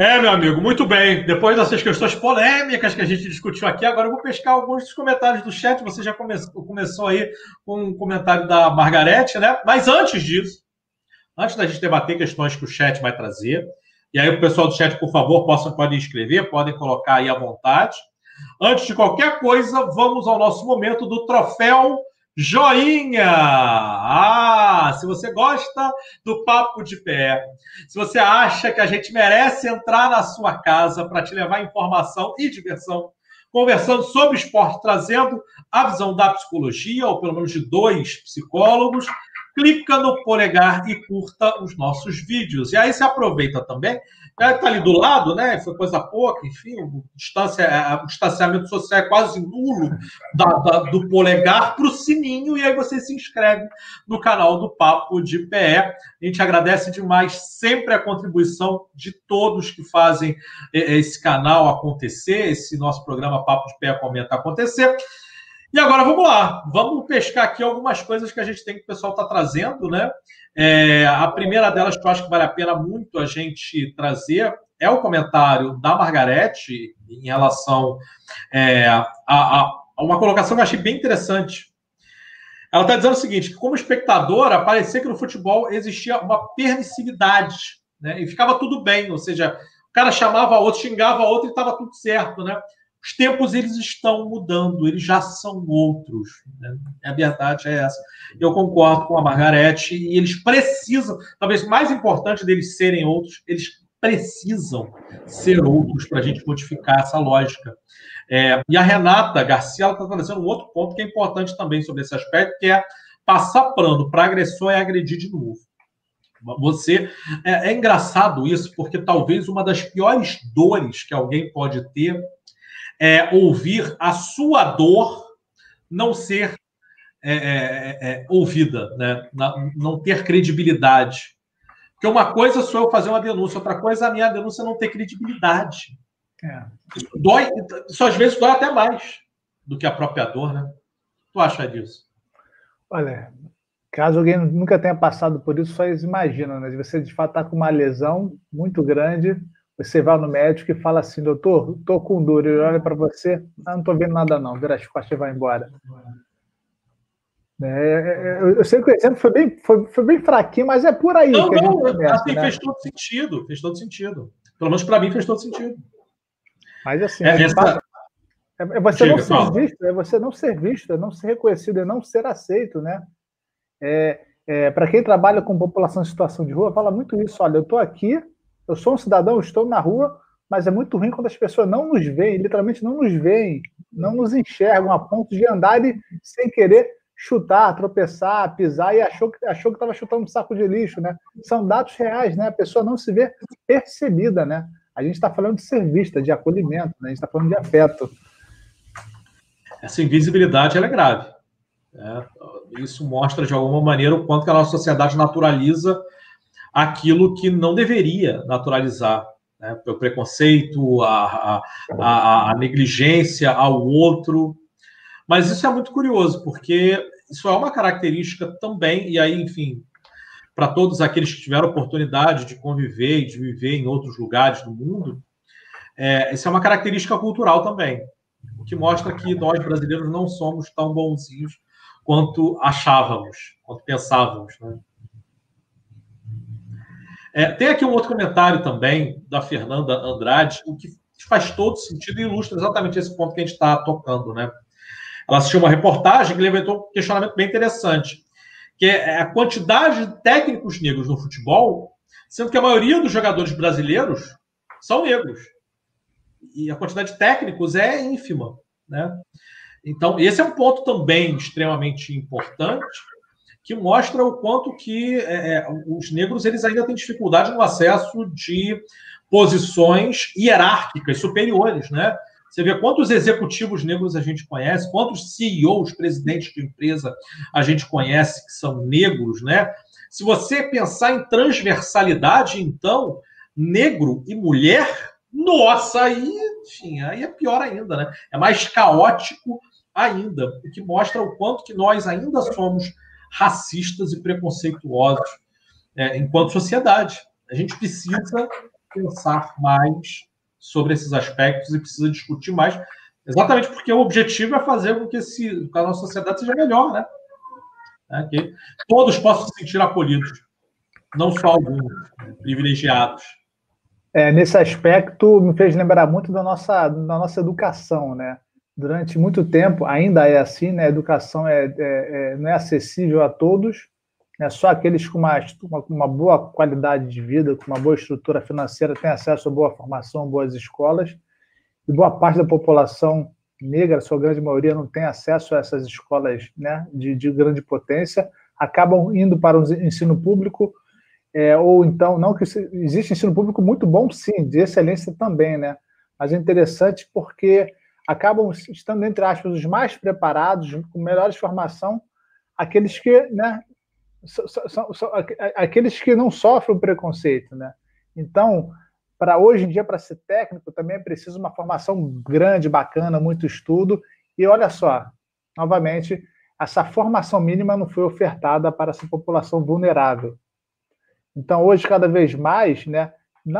É, meu amigo, muito bem. Depois dessas questões polêmicas que a gente discutiu aqui, agora eu vou pescar alguns dos comentários do chat. Você já come começou aí com um comentário da Margarete, né? Mas antes disso, antes da gente debater questões que o chat vai trazer, e aí o pessoal do chat, por favor, possam, podem escrever, podem colocar aí à vontade. Antes de qualquer coisa, vamos ao nosso momento do troféu joinha. Ah, se você gosta do papo de pé, se você acha que a gente merece entrar na sua casa para te levar informação e diversão, conversando sobre esporte, trazendo a visão da psicologia, ou pelo menos de dois psicólogos, clica no polegar e curta os nossos vídeos. E aí você aproveita também está ali do lado, né? Foi coisa pouca, enfim, o, distância, o distanciamento social é quase nulo da, da, do polegar para o sininho, e aí você se inscreve no canal do Papo de PE. A gente agradece demais sempre a contribuição de todos que fazem esse canal acontecer, esse nosso programa Papo de PE Comenta acontecer. E agora vamos lá, vamos pescar aqui algumas coisas que a gente tem que o pessoal está trazendo, né? É, a primeira delas que eu acho que vale a pena muito a gente trazer é o comentário da Margarete em relação é, a, a, uma colocação que eu achei bem interessante. Ela está dizendo o seguinte: que como espectadora, parecia que no futebol existia uma permissividade, né? E ficava tudo bem, ou seja, o cara chamava outro, xingava outro e estava tudo certo, né? Os tempos eles estão mudando, eles já são outros. Né? A verdade é essa. Eu concordo com a Margarete e eles precisam, talvez mais importante deles serem outros, eles precisam ser outros para a gente modificar essa lógica. É, e a Renata Garcia está trazendo um outro ponto que é importante também sobre esse aspecto, que é passar plano para agressor e agredir de novo. Você é, é engraçado isso, porque talvez uma das piores dores que alguém pode ter é, ouvir a sua dor não ser é, é, é, ouvida, né? não ter credibilidade. Porque uma coisa sou eu fazer uma denúncia, outra coisa é a minha denúncia não ter credibilidade. É. Isso dói, isso às vezes dói até mais do que a própria dor, né? Tu acha disso? Olha, caso alguém nunca tenha passado por isso, só imagina, né? Você de fato está com uma lesão muito grande, você vai no médico e fala assim, doutor, estou com dor. Ele olha para você, ah, não estou vendo nada não, vira as costas e vai embora. É, é, é eu sei que o exemplo foi bem, foi, foi bem fraquinho, mas é por aí. Não, que não, começa, assim, né? fez todo sentido, fez todo sentido. Pelo menos para mim fez todo sentido. Mas assim, é, essa... É, é você Chega, não ser fala. visto, é você não ser visto, é não ser reconhecido, é não ser aceito, né? É, é, Para quem trabalha com população em situação de rua, fala muito isso. Olha, eu estou aqui, eu sou um cidadão, estou na rua, mas é muito ruim quando as pessoas não nos veem, literalmente não nos veem, não nos enxergam a ponto de andar e, sem querer chutar, tropeçar, pisar e achou que achou que estava chutando um saco de lixo, né? São dados reais, né? A pessoa não se vê percebida, né? A gente está falando de ser vista, de acolhimento, né? A gente está falando de afeto. Essa invisibilidade é grave. Né? Isso mostra de alguma maneira o quanto que a nossa sociedade naturaliza aquilo que não deveria naturalizar. Né? O preconceito, a, a, a negligência ao outro, mas isso é muito curioso, porque isso é uma característica também, e aí, enfim, para todos aqueles que tiveram oportunidade de conviver e de viver em outros lugares do mundo, é, é uma característica cultural também, o que mostra que nós brasileiros não somos tão bonzinhos quanto achávamos, quanto pensávamos. Né? É, tem aqui um outro comentário também da Fernanda Andrade, o que faz todo sentido e ilustra exatamente esse ponto que a gente está tocando, né? Ela assistiu uma reportagem que levantou um questionamento bem interessante, que é a quantidade de técnicos negros no futebol, sendo que a maioria dos jogadores brasileiros são negros. E a quantidade de técnicos é ínfima, né? Então, esse é um ponto também extremamente importante, que mostra o quanto que é, é os negros eles ainda têm dificuldade no acesso de posições hierárquicas superiores, né? Você vê quantos executivos negros a gente conhece, quantos CEOs, presidentes de empresa a gente conhece que são negros, né? Se você pensar em transversalidade, então, negro e mulher, nossa, aí, enfim, aí é pior ainda, né? É mais caótico ainda, o que mostra o quanto que nós ainda somos racistas e preconceituosos é, enquanto sociedade. A gente precisa pensar mais sobre esses aspectos e precisa discutir mais, exatamente porque o objetivo é fazer com que, esse, que a nossa sociedade seja melhor, né? É, que todos possam se sentir acolhidos, não só alguns privilegiados. É, nesse aspecto, me fez lembrar muito da nossa, da nossa educação, né? Durante muito tempo, ainda é assim, né? A educação é, é, é não é acessível a todos, né? Só aqueles com uma, uma, uma, boa qualidade de vida, com uma boa estrutura financeira, têm acesso a boa formação, boas escolas. E boa parte da população negra, sua grande maioria, não tem acesso a essas escolas né, de, de grande potência, acabam indo para o ensino público, é, ou então, não que existe ensino público muito bom, sim, de excelência também, né? Mas é interessante porque acabam estando, entre aspas, os mais preparados, com melhores formação, aqueles que né, são, são, aqueles que não sofrem preconceito, né? Então, para hoje em dia, para ser técnico, também é preciso uma formação grande, bacana, muito estudo. E olha só, novamente, essa formação mínima não foi ofertada para essa população vulnerável. Então, hoje, cada vez mais, né,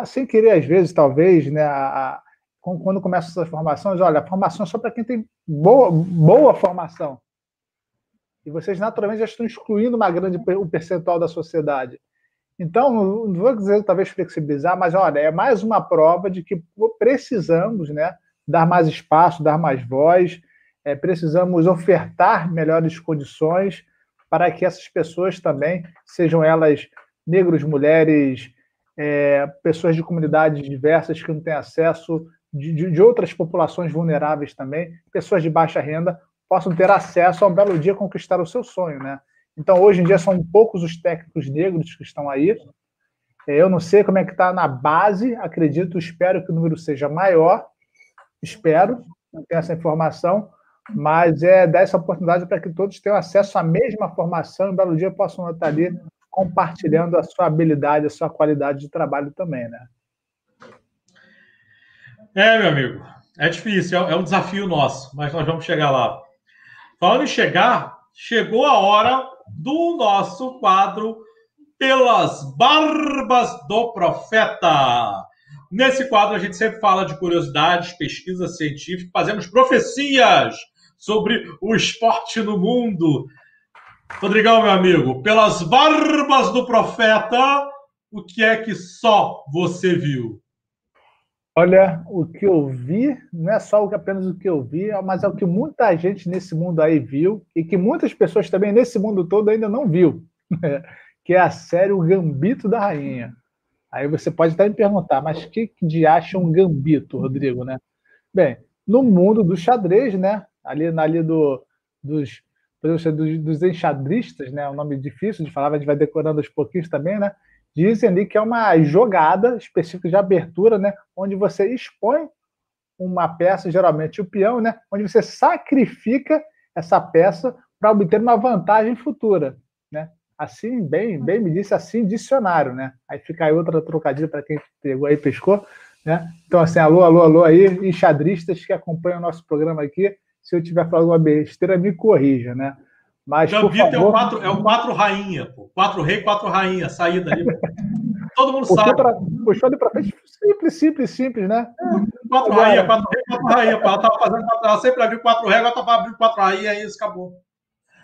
sem querer, às vezes, talvez, né, a, quando começam essas formações, olha, a formação é só para quem tem boa, boa formação. E vocês naturalmente já estão excluindo uma grande um percentual da sociedade. Então, não vou dizer talvez flexibilizar, mas olha, é mais uma prova de que precisamos né, dar mais espaço, dar mais voz, é, precisamos ofertar melhores condições para que essas pessoas também, sejam elas negros, mulheres, é, pessoas de comunidades diversas que não têm acesso, de, de outras populações vulneráveis também, pessoas de baixa renda, possam ter acesso a um belo dia conquistar o seu sonho, né? Então, hoje em dia, são poucos os técnicos negros que estão aí. É, eu não sei como é que está na base, acredito, espero que o número seja maior, espero, não tenho essa informação, mas é dar essa oportunidade para que todos tenham acesso à mesma formação e um belo dia possam estar ali compartilhando a sua habilidade, a sua qualidade de trabalho também, né? É, meu amigo, é difícil, é um desafio nosso, mas nós vamos chegar lá. Falando em chegar, chegou a hora do nosso quadro Pelas Barbas do Profeta. Nesse quadro, a gente sempre fala de curiosidades, pesquisa científica, fazemos profecias sobre o esporte no mundo. Rodrigão, meu amigo, pelas barbas do profeta, o que é que só você viu? Olha, o que eu vi, não é só apenas o que eu vi, mas é o que muita gente nesse mundo aí viu e que muitas pessoas também nesse mundo todo ainda não viu, né? que é a série O Gambito da Rainha. Aí você pode até me perguntar, mas o que de acha um gambito, Rodrigo, né? Bem, no mundo do xadrez, né? Ali, ali do, dos, dos, dos enxadristas, né? Um nome difícil de falar, a gente vai decorando aos pouquinhos também, né? Dizem ali que é uma jogada específica de abertura, né? Onde você expõe uma peça, geralmente o peão, né? Onde você sacrifica essa peça para obter uma vantagem futura, né? Assim, bem, bem me disse assim, dicionário, né? Aí fica aí outra trocadilha para quem pegou aí pescou, né? Então, assim, alô, alô, alô aí, enxadristas que acompanham o nosso programa aqui. Se eu tiver falando uma besteira, me corrija, né? Mas, Gambito favor... é, o quatro, é o quatro rainha, pô. Quatro rei, quatro rainha, saída ali. Todo mundo puxou sabe. Pra, puxou ali para frente, simples, simples, simples, né? É, quatro agora... rainha, quatro rei, quatro rainha. Ela, tava fazendo, ela sempre abriu quatro rei, agora tava abrindo quatro rainha, e isso acabou.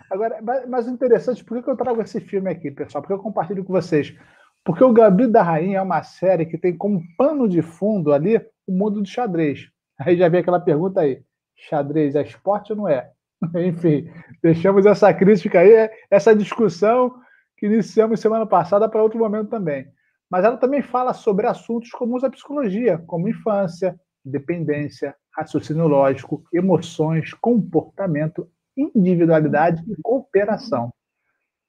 Agora, mas interessante, por que eu trago esse filme aqui, pessoal? Porque eu compartilho com vocês. Porque o Gambito da Rainha é uma série que tem como pano de fundo ali o mundo do xadrez. Aí já vem aquela pergunta aí: xadrez é esporte ou não é? Enfim, deixamos essa crítica aí, essa discussão que iniciamos semana passada para outro momento também. Mas ela também fala sobre assuntos comuns à psicologia, como infância, dependência, raciocínio lógico, emoções, comportamento, individualidade e cooperação.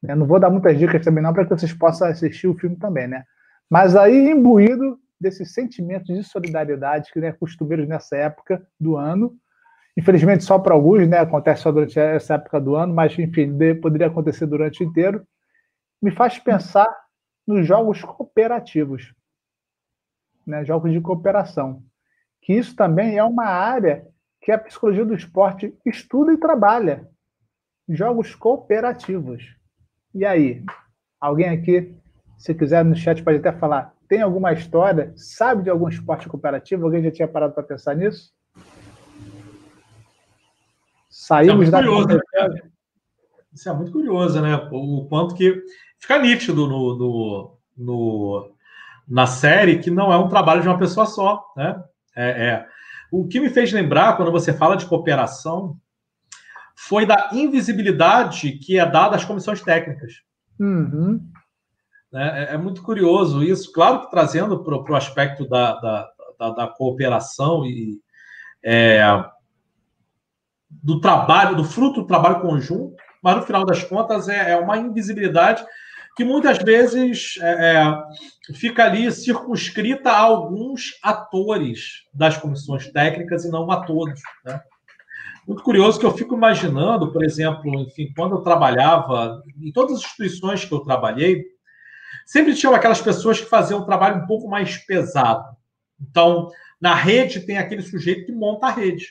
Eu não vou dar muitas dicas também não para que vocês possam assistir o filme também, né? Mas aí imbuído desses sentimentos de solidariedade que é né, costumeiros nessa época do ano. Infelizmente só para alguns, né? Acontece só durante essa época do ano, mas enfim, poderia acontecer durante o inteiro. Me faz pensar nos jogos cooperativos, né? Jogos de cooperação, que isso também é uma área que a psicologia do esporte estuda e trabalha. Jogos cooperativos. E aí? Alguém aqui, se quiser no chat, pode até falar. Tem alguma história? Sabe de algum esporte cooperativo? Alguém já tinha parado para pensar nisso? Saímos é da. Curioso, né? Isso é muito curioso, né? O quanto que fica nítido no, no, no, na série que não é um trabalho de uma pessoa só, né? É, é, o que me fez lembrar, quando você fala de cooperação, foi da invisibilidade que é dada às comissões técnicas. Uhum. É, é, muito curioso isso, claro que trazendo para o aspecto da, da, da, da, cooperação e é, do trabalho, do fruto do trabalho conjunto, mas no final das contas é, é uma invisibilidade que muitas vezes é, é, fica ali circunscrita a alguns atores das comissões técnicas e não a todos. Né? Muito curioso que eu fico imaginando, por exemplo, enfim, quando eu trabalhava, em todas as instituições que eu trabalhei, sempre tinham aquelas pessoas que faziam um trabalho um pouco mais pesado. Então, na rede tem aquele sujeito que monta a rede.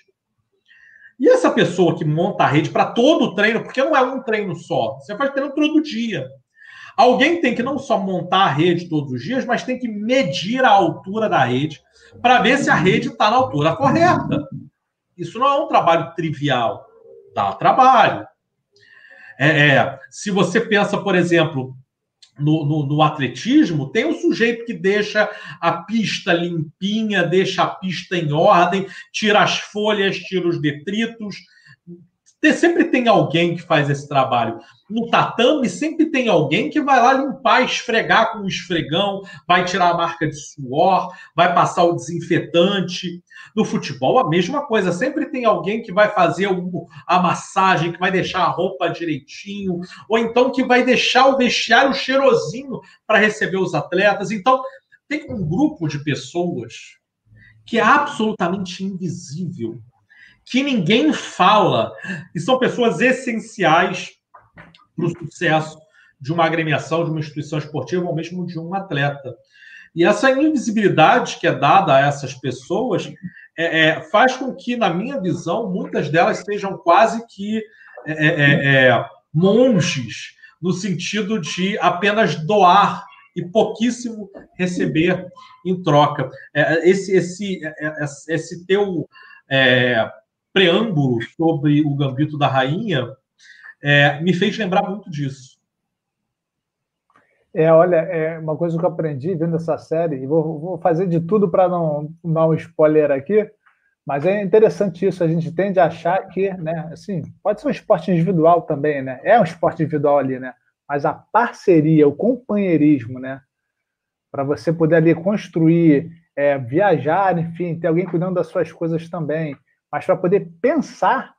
E essa pessoa que monta a rede para todo o treino, porque não é um treino só, você faz treino todo dia. Alguém tem que não só montar a rede todos os dias, mas tem que medir a altura da rede para ver se a rede está na altura correta. Isso não é um trabalho trivial, dá trabalho. É, é, se você pensa, por exemplo, no, no, no, atletismo, tem um sujeito que deixa a pista limpinha, deixa a pista em ordem, tira as folhas, tira os detritos, sempre tem alguém que faz esse trabalho. No tatame, sempre tem alguém que vai lá limpar, esfregar com o esfregão, vai tirar a marca de suor, vai passar o desinfetante. No futebol, a mesma coisa. Sempre tem alguém que vai fazer a massagem, que vai deixar a roupa direitinho, ou então que vai deixar o vestiário cheirosinho para receber os atletas. Então, tem um grupo de pessoas que é absolutamente invisível que ninguém fala, e são pessoas essenciais para o sucesso de uma agremiação, de uma instituição esportiva, ou mesmo de um atleta. E essa invisibilidade que é dada a essas pessoas é, é, faz com que, na minha visão, muitas delas sejam quase que é, é, é, é monges, no sentido de apenas doar e pouquíssimo receber em troca. esse, esse, esse teu preâmbulo sobre o Gambito da Rainha é, me fez lembrar muito disso. É, olha, é uma coisa que eu aprendi vendo essa série, e vou, vou fazer de tudo para não dar um spoiler aqui, mas é interessante isso, a gente tende a achar que, né, assim, pode ser um esporte individual também, né? É um esporte individual ali, né? Mas a parceria, o companheirismo, né? Para você poder ali construir, é, viajar, enfim, ter alguém cuidando das suas coisas também, mas para poder pensar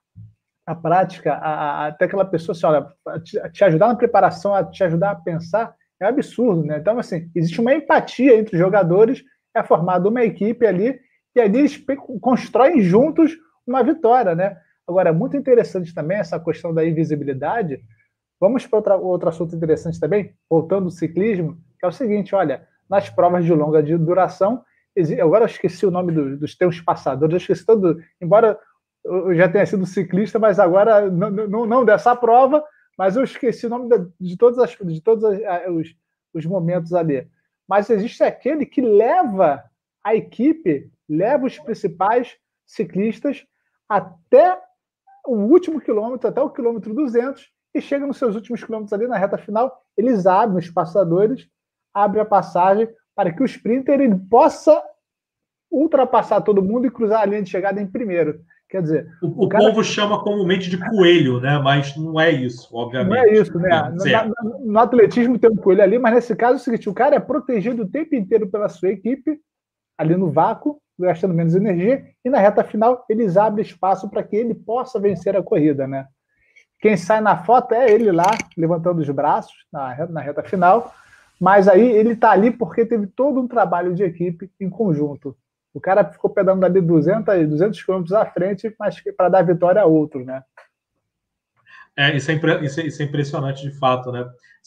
a prática, a, a, até aquela pessoa, assim, olha, te, te, ajudar na preparação, a te ajudar a pensar, é absurdo, né? Então, assim, existe uma empatia entre os jogadores, é formada uma equipe ali, e ali eles constroem juntos uma vitória, né? Agora, muito interessante também essa questão da invisibilidade. Vamos para outro assunto interessante também, voltando ao ciclismo, que é o seguinte: olha, nas provas de longa duração, agora eu esqueci o nome do, dos teus passadores, eu esqueci todo, embora eu já tenha sido ciclista, mas agora não, não, não dessa prova, mas eu esqueci o nome de, de todas as, de todos os, os momentos ali. Mas existe aquele que leva a equipe, leva os principais ciclistas até o último quilômetro, até o quilômetro 200, e chega nos seus últimos quilômetros ali na reta final, eles abrem os passadores, abrem a passagem para que o sprinter ele possa ultrapassar todo mundo e cruzar a linha de chegada em primeiro. Quer dizer, o, o cara... povo chama comumente de coelho, né? Mas não é isso, obviamente. Não é isso, né? No, no, atletismo tem um coelho ali, mas nesse caso é o seguinte: o cara é protegido o tempo inteiro pela sua equipe, ali no vácuo, gastando menos energia, e na reta final eles abrem espaço para que ele possa vencer a corrida, né? Quem sai na foto é ele lá, levantando os braços na, na reta final, mas aí ele está ali porque teve todo um trabalho de equipe em conjunto. O cara ficou pedalando ali 200, 200 quilômetros à frente, mas para dar vitória a outro, né? É isso, é, isso, é, isso é impressionante de fato, né?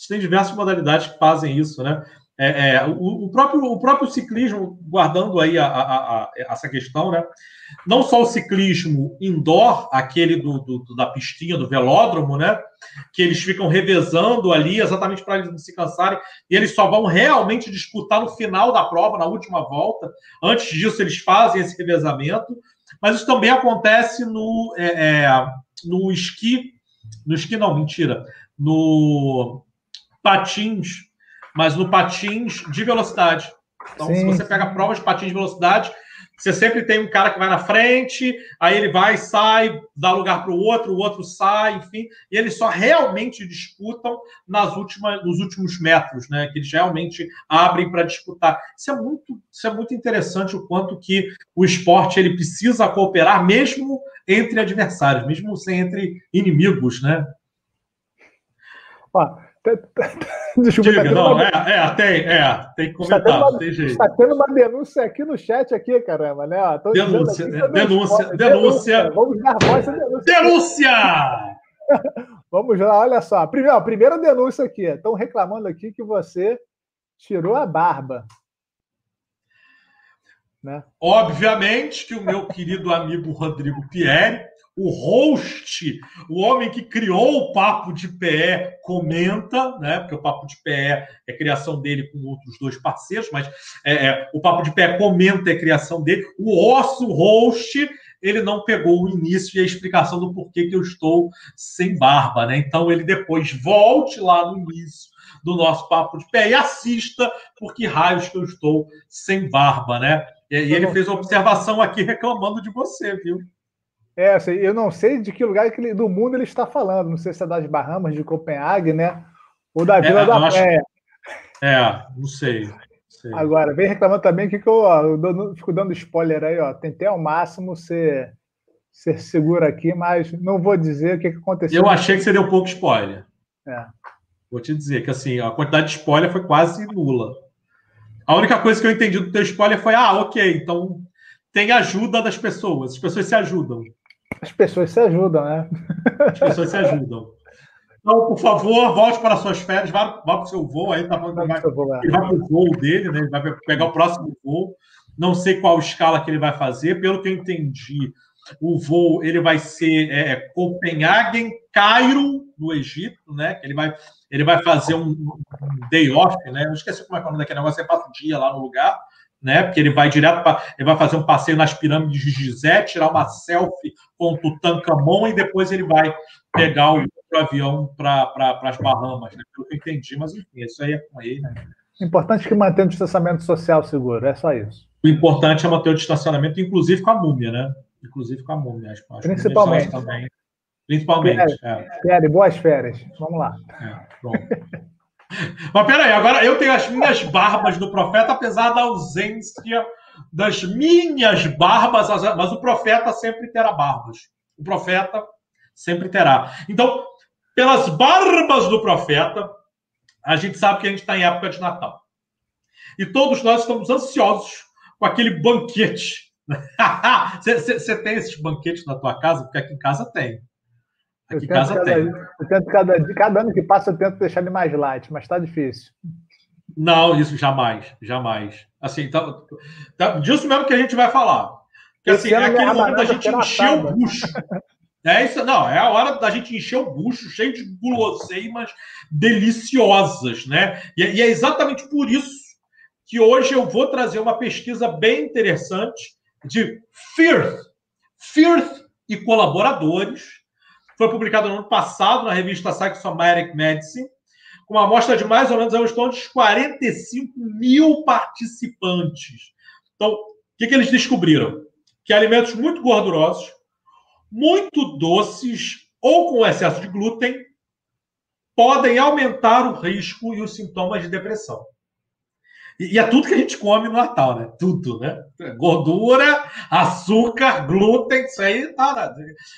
Tem diversas modalidades que fazem isso, né? É, é, o, o, próprio, o próprio ciclismo, guardando aí a, a, a, essa questão, né? Não só o ciclismo indoor, aquele do, do, da pistinha, do velódromo, né? Que eles ficam revezando ali exatamente para eles não se cansarem, e eles só vão realmente disputar no final da prova, na última volta. Antes disso, eles fazem esse revezamento, mas isso também acontece no, é, é no esqui, no esqui não, mentira, no patins mas no patins de velocidade. Então, Sim. se você pega provas de patins de velocidade, você sempre tem um cara que vai na frente, aí ele vai, sai, dá lugar para o outro, o outro sai, enfim, e eles só realmente disputam nas últimas, nos últimos metros, né? Que eles realmente abrem para disputar. Isso é muito, isso é muito interessante o quanto que o esporte ele precisa cooperar mesmo entre adversários, mesmo sem entre inimigos, né? Ó, Desculpa, Diga, não, uma... é, é, tem, é, tem que comentar, uma, tem jeito. Está tendo uma denúncia aqui no chat, aqui, caramba, né? denúncia, aqui, denúncia, denúncia, denúncia, Vamos dar voz à denúncia. Denúncia! Vamos lá, olha só. Primeiro, primeira denúncia aqui. Estão reclamando aqui que você tirou a barba. Né? Obviamente que o meu querido amigo Rodrigo Pierre o host, o homem que criou o Papo de Pé, comenta, né? Porque o Papo de Pé é criação dele com outros dois parceiros, mas é, é, o Papo de Pé comenta a criação dele. O osso host, ele não pegou o início e a explicação do porquê que eu estou sem barba, né? Então ele depois volte lá no início do nosso Papo de Pé e assista porque raios que eu estou sem barba, né? E, e ele fez uma observação aqui reclamando de você, viu? É, assim, eu não sei de que lugar do mundo ele está falando. Não sei se é das Bahamas, de Copenhague, né? Ou da Vila é, da acho... É, não sei, sei, Agora, vem reclamando também que, que eu, ó, eu fico dando spoiler aí, ó. Tentei ao máximo ser, ser seguro aqui, mas não vou dizer o que, que aconteceu. Eu achei que você deu pouco spoiler. É. Vou te dizer que assim, a quantidade de spoiler foi quase nula. A única coisa que eu entendi do teu spoiler foi: ah, ok, então tem ajuda das pessoas, as pessoas se ajudam. As pessoas se ajudam, né? As pessoas se ajudam. Então, por favor, volte para suas férias, vá, vá para o seu voo aí, tá falando que vai, é. ele vai para o voo dele, né? Ele vai pegar o próximo voo. Não sei qual escala que ele vai fazer, pelo que eu entendi, o voo ele vai ser é, Copenhagen, Cairo, no Egito, né? Ele vai, ele vai fazer um, um day off, né? Eu esqueci como é que é o nome daquele negócio, você passa o dia lá no lugar né? Porque ele vai direto para. Ele vai fazer um passeio nas pirâmides de Gizé, tirar uma selfie com o Tutankhamon e depois ele vai pegar o outro avião para pra, as Bahamas, né? pelo que eu entendi, mas enfim, isso aí é com ele. Importante que mantenha o distanciamento social seguro, é só isso. O importante é manter o distanciamento, inclusive com a múmia, né? Inclusive com a múmia. As Principalmente. Também. Principalmente. Pierre, é. boas férias. Vamos lá. É, pronto. Mas peraí, agora eu tenho as minhas barbas do profeta, apesar da ausência das minhas barbas, mas o profeta sempre terá barbas. O profeta sempre terá. Então, pelas barbas do profeta, a gente sabe que a gente está em época de Natal. E todos nós estamos ansiosos com aquele banquete. Você tem esses banquetes na tua casa? Porque aqui em casa tem. Aqui em casa cada, tem. Eu tento cada, cada ano que passa, eu tento deixar ele mais light, mas está difícil. Não, isso jamais, jamais. Assim, tá, tá, disso mesmo que a gente vai falar. Que, assim, é aquele momento da gente encher o bucho. É isso, não, é a hora da gente encher o bucho, cheio de guloseimas deliciosas, né? E, e é exatamente por isso que hoje eu vou trazer uma pesquisa bem interessante de Firth, Firth e colaboradores, foi publicado no ano passado na revista Psychosomatic Medicine, com uma amostra de mais ou menos uns torno 45 mil participantes. Então, o que, que eles descobriram? Que alimentos muito gordurosos, muito doces ou com excesso de glúten podem aumentar o risco e os sintomas de depressão. E, é tudo que a gente come no Natal, né? Tudo, né? Gordura, açúcar, glúten, isso aí tá.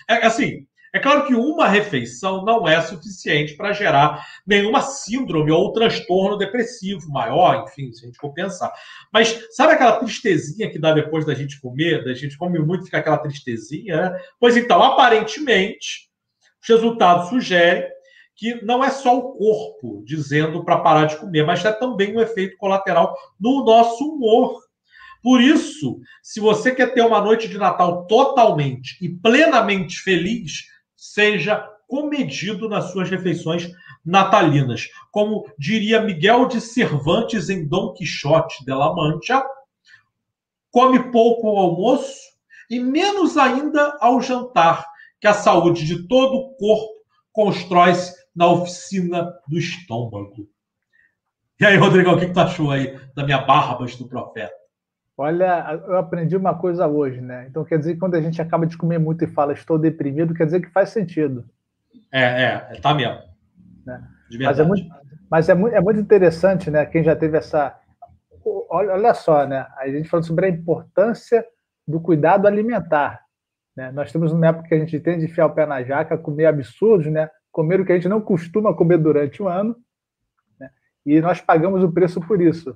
É assim, é claro que uma refeição não é suficiente para gerar nenhuma síndrome ou transtorno depressivo maior, enfim, se a gente for pensar. Mas sabe aquela tristezinha que dá depois da gente comer? Da gente come muito fica aquela tristezinha, né? Pois então, aparentemente, os resultados sugerem que não é só o corpo dizendo para parar de comer, mas é também um efeito colateral no nosso humor. Por isso, se você quer ter uma noite de Natal totalmente e plenamente feliz, seja comedido nas suas refeições natalinas. Como diria Miguel de Cervantes em Dom Quixote de la Mancha, come pouco ao almoço e menos ainda ao jantar, que a saúde de todo o corpo constrói-se na oficina do estômago. E aí, Rodrigo, o que tu achou aí da minha barbas do profeta? Olha, eu aprendi uma coisa hoje, né? Então quer dizer que quando a gente acaba de comer muito e fala estou deprimido, quer dizer que faz sentido. É, é, tá mesmo. Né? Mas, é muito, mas é, muito, é muito interessante, né? Quem já teve essa. Olha, olha só, né? A gente falando sobre a importância do cuidado alimentar. Né? Nós temos uma época que a gente tem de enfiar o pé na jaca, comer absurdos, né? Comer o que a gente não costuma comer durante o ano. Né? E nós pagamos o preço por isso.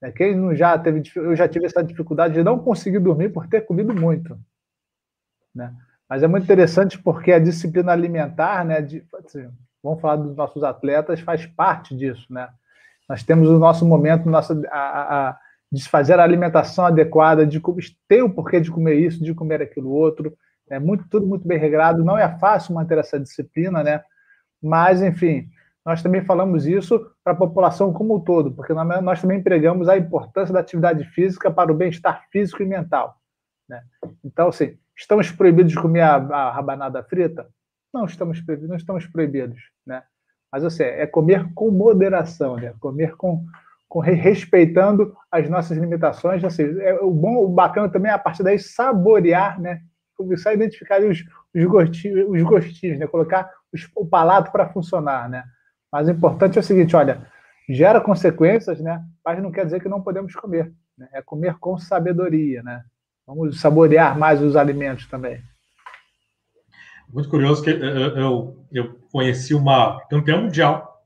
Né? Quem não já teve, eu já tive essa dificuldade de não conseguir dormir por ter comido muito. Né? Mas é muito interessante porque a disciplina alimentar, né, de, assim, vamos falar dos nossos atletas, faz parte disso. Né? Nós temos o nosso momento, nossa, a, a, fazer a alimentação adequada, de ter o porquê de comer isso, de comer aquilo outro. É muito, tudo muito bem regrado. Não é fácil manter essa disciplina, né? Mas, enfim, nós também falamos isso para a população como um todo, porque nós também empregamos a importância da atividade física para o bem-estar físico e mental. Né? Então, assim, estamos proibidos de comer a, a rabanada frita? Não estamos, não estamos proibidos, né? Mas, assim, é comer com moderação, né? Comer com, com respeitando as nossas limitações. Assim, é, o bom, o bacana também é a partir daí saborear, né? Começar a identificar os, os, gostinhos, os gostinhos, né? Colocar os, o palato para funcionar, né? Mas o importante é o seguinte, olha, gera consequências, né? Mas não quer dizer que não podemos comer. Né? É comer com sabedoria, né? Vamos saborear mais os alimentos também. Muito curioso que eu, eu, conheci uma campeã mundial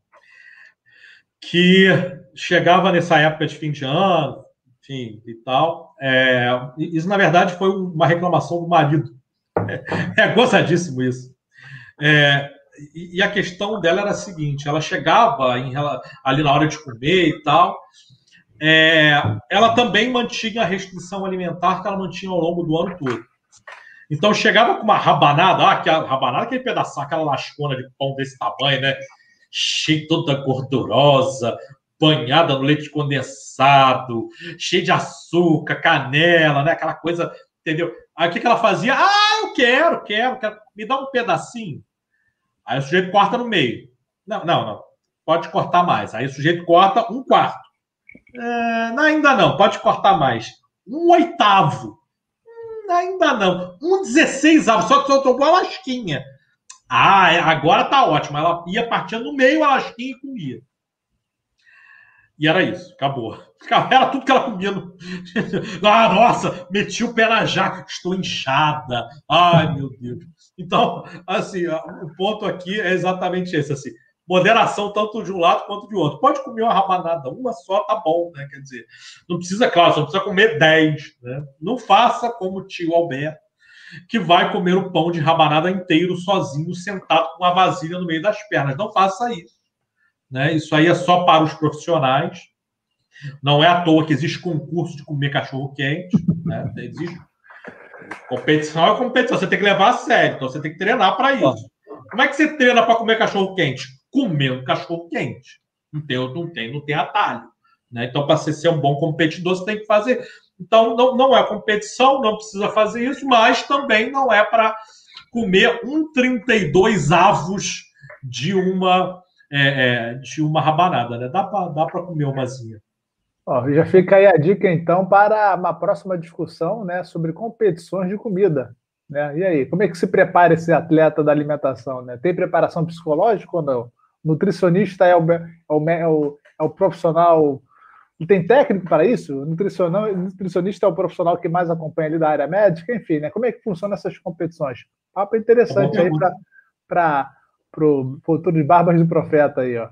que chegava nessa época de fim de ano, enfim, e tal. É, isso, na verdade, foi uma reclamação do marido. É, é gozadíssimo isso. É, e, a questão dela era a seguinte: ela chegava em, ali na hora de comer e tal. É, ela também mantinha a restrição alimentar que ela mantinha ao longo do ano todo. Então chegava com uma rabanada, ah, que rabanada, aquele pedaço, aquela lascona de pão desse tamanho, né? Cheia toda gordurosa, banhada no leite condensado, cheia de açúcar, canela, né? Aquela coisa, entendeu? Aí o que, que ela fazia? Ah, eu quero, quero, quero. Me dá um pedacinho. Aí o sujeito corta no meio. Não, não, não. Pode cortar mais. Aí o sujeito corta um quarto. É, não, ainda não, pode cortar mais. Um oitavo. Hum, ainda não. Um dezesseisavo, só que soltou uma lasquinha. Ah, é, agora tá ótimo. Ela ia partindo no meio a lasquinha e comia. E era isso, acabou. Era tudo que ela comia. Ah, nossa, meti o pé na jaca, estou inchada. Ai, meu Deus. Então, assim, o ponto aqui é exatamente esse, assim. Moderação tanto de um lado quanto de outro. Pode comer uma rabanada, uma só tá bom, né? Quer dizer, não precisa, claro, só precisa comer 10, né? Não faça como o tio Alberto, que vai comer o pão de rabanada inteiro sozinho, sentado com uma vasilha no meio das pernas. Não faça isso. Né? Isso aí é só para os profissionais. Não é à toa que existe concurso de comer cachorro quente. Né? Existe. Competição é competição. Você tem que levar a sério. Então você tem que treinar para isso. Como é que você treina para comer cachorro quente? Comendo cachorro quente. Não tem, não tem, não tem atalho. Né? Então, para você ser um bom competidor, você tem que fazer. Então, não, não é competição, não precisa fazer isso, mas também não é para comer um 32 avos de uma é, é, de uma rabanada, né? Dá para dá comer umazinha. Ó, já fica aí a dica, então, para uma próxima discussão né, sobre competições de comida. Né? E aí, como é que se prepara esse atleta da alimentação? Né? Tem preparação psicológica ou não? Nutricionista é o, é o, é o, é o profissional. Tem técnico para isso? Nutricionista é o profissional que mais acompanha ali da área médica, enfim, né? Como é que funcionam essas competições? Papo interessante aí para para o futuro de Barbas do Profeta aí, ó?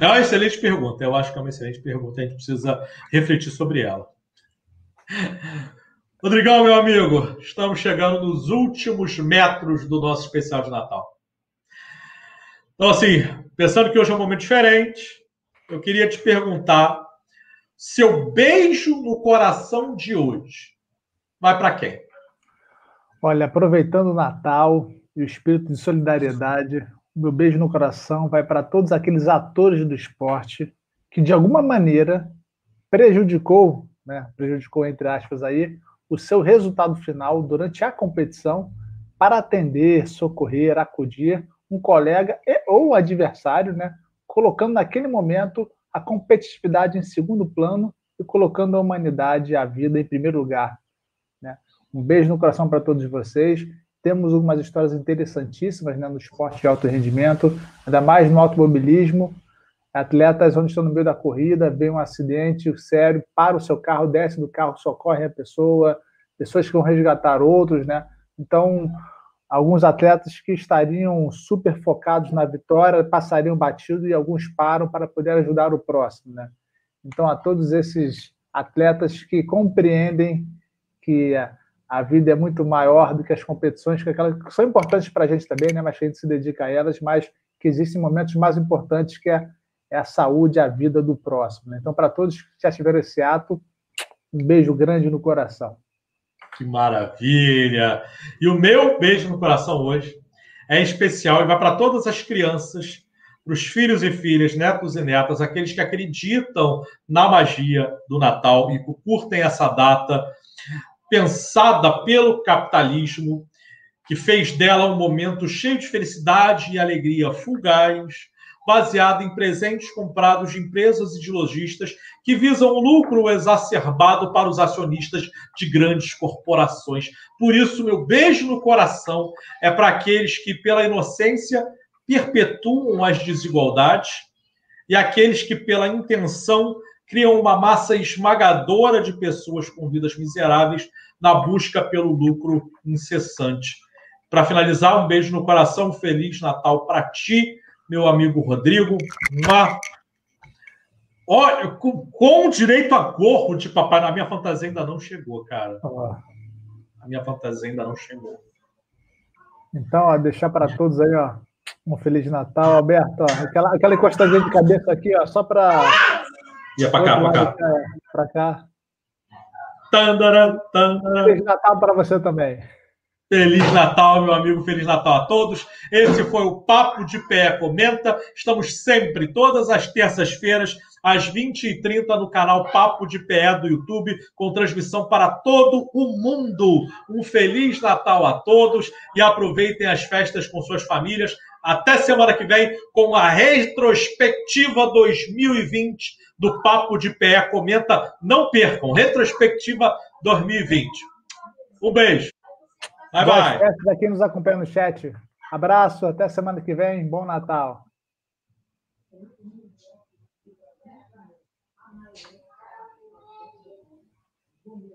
É uma excelente pergunta. Eu acho que é uma excelente pergunta. A gente precisa refletir sobre ela. Rodrigão, meu amigo, estamos chegando nos últimos metros do nosso especial de Natal. Então, assim, pensando que hoje é um momento diferente, eu queria te perguntar: seu beijo no coração de hoje vai para quem? Olha, aproveitando o Natal, e o espírito de solidariedade. Meu beijo no coração vai para todos aqueles atores do esporte que, de alguma maneira, prejudicou, né, prejudicou entre aspas aí, o seu resultado final durante a competição para atender, socorrer, acudir um colega e, ou adversário, né, colocando naquele momento a competitividade em segundo plano e colocando a humanidade e a vida em primeiro lugar. Né? Um beijo no coração para todos vocês temos algumas histórias interessantíssimas né, no esporte de alto rendimento, ainda mais no automobilismo. Atletas onde estão no meio da corrida, vem um acidente sério, para o seu carro, desce do carro, socorre a pessoa, pessoas que vão resgatar outros, né? Então, alguns atletas que estariam super focados na vitória passariam batido e alguns param para poder ajudar o próximo, né? Então, a todos esses atletas que compreendem que vida é muito maior do que as competições, que, aquelas, que são importantes para a gente também, né? mas que a gente se dedica a elas, mas que existem momentos mais importantes que é, é a saúde, a vida do próximo. Né? Então, para todos que já tiveram esse ato, um beijo grande no coração. Que maravilha! E o meu beijo no coração hoje é especial e vai para todas as crianças, para os filhos e filhas, netos e netas, aqueles que acreditam na magia do Natal e curtem essa data pensada pelo capitalismo, que fez dela um momento cheio de felicidade e alegria fugaz, baseado em presentes comprados de empresas e de lojistas que visam lucro exacerbado para os acionistas de grandes corporações. Por isso, meu beijo no coração é para aqueles que, pela inocência, perpetuam as desigualdades e aqueles que, pela intenção, criam uma massa esmagadora de pessoas com vidas miseráveis na busca pelo lucro incessante. Para finalizar, um beijo no coração, feliz Natal para ti, meu amigo Rodrigo. Uma... Olha, com, com direito a gorro de papai, a minha fantasia ainda não chegou, cara. A minha fantasia ainda não chegou. Então, ó, deixar para todos aí, ó, um feliz Natal, Alberto. Ó, aquela, aquela encostadinha de cabeça aqui, ó, só para Ia para cá, para cá. Para cá. Tandara, tandara. Feliz Natal para você também. Feliz Natal, meu amigo. Feliz Natal a todos. Esse foi o Papo de Pé Comenta. Estamos sempre, todas as terças-feiras, às 20h30 no canal Papo de Pé do YouTube, com transmissão para todo o mundo. Um Feliz Natal a todos e aproveitem as festas com suas famílias. Até semana que vem com a retrospectiva 2020 do Papo de Pé. Comenta, não percam, retrospectiva 2020. Um beijo. Bye, bye. Daqui nos acompanha no chat. Abraço, até semana que vem. Bom Natal.